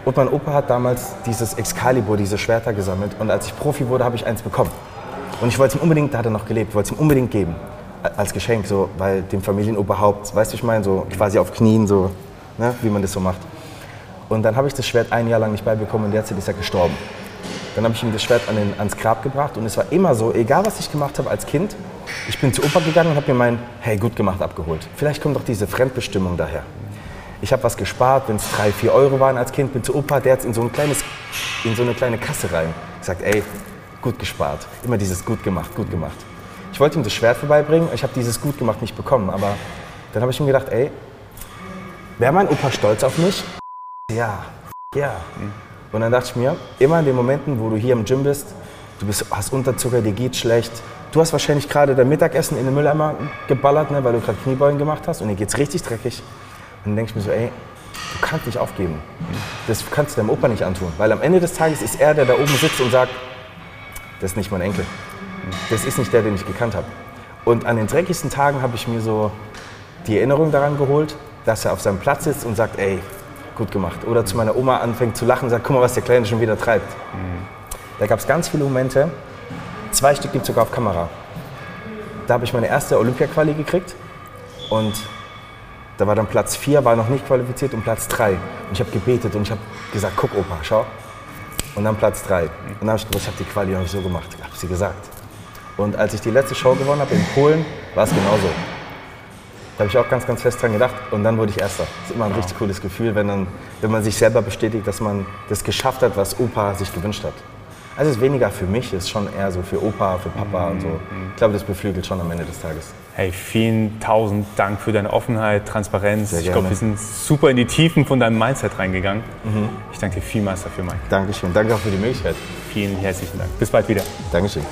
B: Und mein Opa hat damals dieses Excalibur, diese Schwerter gesammelt. Und als ich Profi wurde, habe ich eins bekommen. Und ich wollte es ihm unbedingt, da hat er noch gelebt, wollte es ihm unbedingt geben. Als Geschenk, so, weil dem Familienoberhaupt, weißt du, ich meine, so quasi auf Knien, so, ne, wie man das so macht. Und dann habe ich das Schwert ein Jahr lang nicht beibekommen und derzeit ist er gestorben. Dann habe ich ihm das Schwert an den, ans Grab gebracht und es war immer so, egal was ich gemacht habe als Kind, ich bin zu Opa gegangen und habe mir mein Hey, gut gemacht abgeholt. Vielleicht kommt doch diese Fremdbestimmung daher. Ich habe was gespart, wenn es drei, vier Euro waren als Kind, bin zu Opa, der hat in so, ein kleines, in so eine kleine Kasse rein. Gesagt, ey, gut gespart. Immer dieses gut gemacht, gut gemacht. Ich wollte ihm das Schwert vorbeibringen, ich habe dieses gut gemacht nicht bekommen, aber dann habe ich mir gedacht, ey, wäre mein Opa stolz auf mich? Ja, ja. Und dann dachte ich mir, immer in den Momenten, wo du hier im Gym bist, du bist, hast Unterzucker, dir geht schlecht, du hast wahrscheinlich gerade dein Mittagessen in den Mülleimer geballert, ne, weil du gerade Kniebeugen gemacht hast und dir geht's richtig dreckig. Und dann denke ich mir so, ey, du kannst nicht aufgeben. Das kannst du deinem Opa nicht antun, weil am Ende des Tages ist er, der da oben sitzt und sagt, das ist nicht mein Enkel. Das ist nicht der, den ich gekannt habe. Und an den dreckigsten Tagen habe ich mir so die Erinnerung daran geholt, dass er auf seinem Platz sitzt und sagt, ey, gut gemacht. Oder zu meiner Oma anfängt zu lachen und sagt, guck mal, was der Kleine schon wieder treibt. Da gab es ganz viele Momente, zwei Stück gibt es sogar auf Kamera. Da habe ich meine erste Olympia-Quali gekriegt und da war dann Platz 4, war noch nicht qualifiziert und Platz 3. Und ich habe gebetet und ich habe gesagt, guck Opa, schau. Und dann Platz 3. Und dann habe ich gewusst, ich habe die Quali noch nicht so gemacht, habe sie gesagt. Und als ich die letzte Show gewonnen habe in Polen, war es genauso. Da habe ich auch ganz, ganz fest dran gedacht und dann wurde ich Erster. Das ist immer ein richtig cooles Gefühl, wenn, dann, wenn man sich selber bestätigt, dass man das geschafft hat, was Opa sich gewünscht hat. Also es ist weniger für mich, es ist schon eher so für Opa, für Papa und so. Ich glaube, das beflügelt schon am Ende des Tages.
C: Hey, vielen tausend Dank für deine Offenheit, Transparenz.
B: Sehr
C: ich glaube,
B: gerne.
C: wir sind super in die Tiefen von deinem Mindset reingegangen. Ich danke dir vielmals dafür, Mike.
B: Dankeschön. Danke auch für die Möglichkeit.
C: Vielen herzlichen Dank. Bis bald wieder.
B: Dankeschön.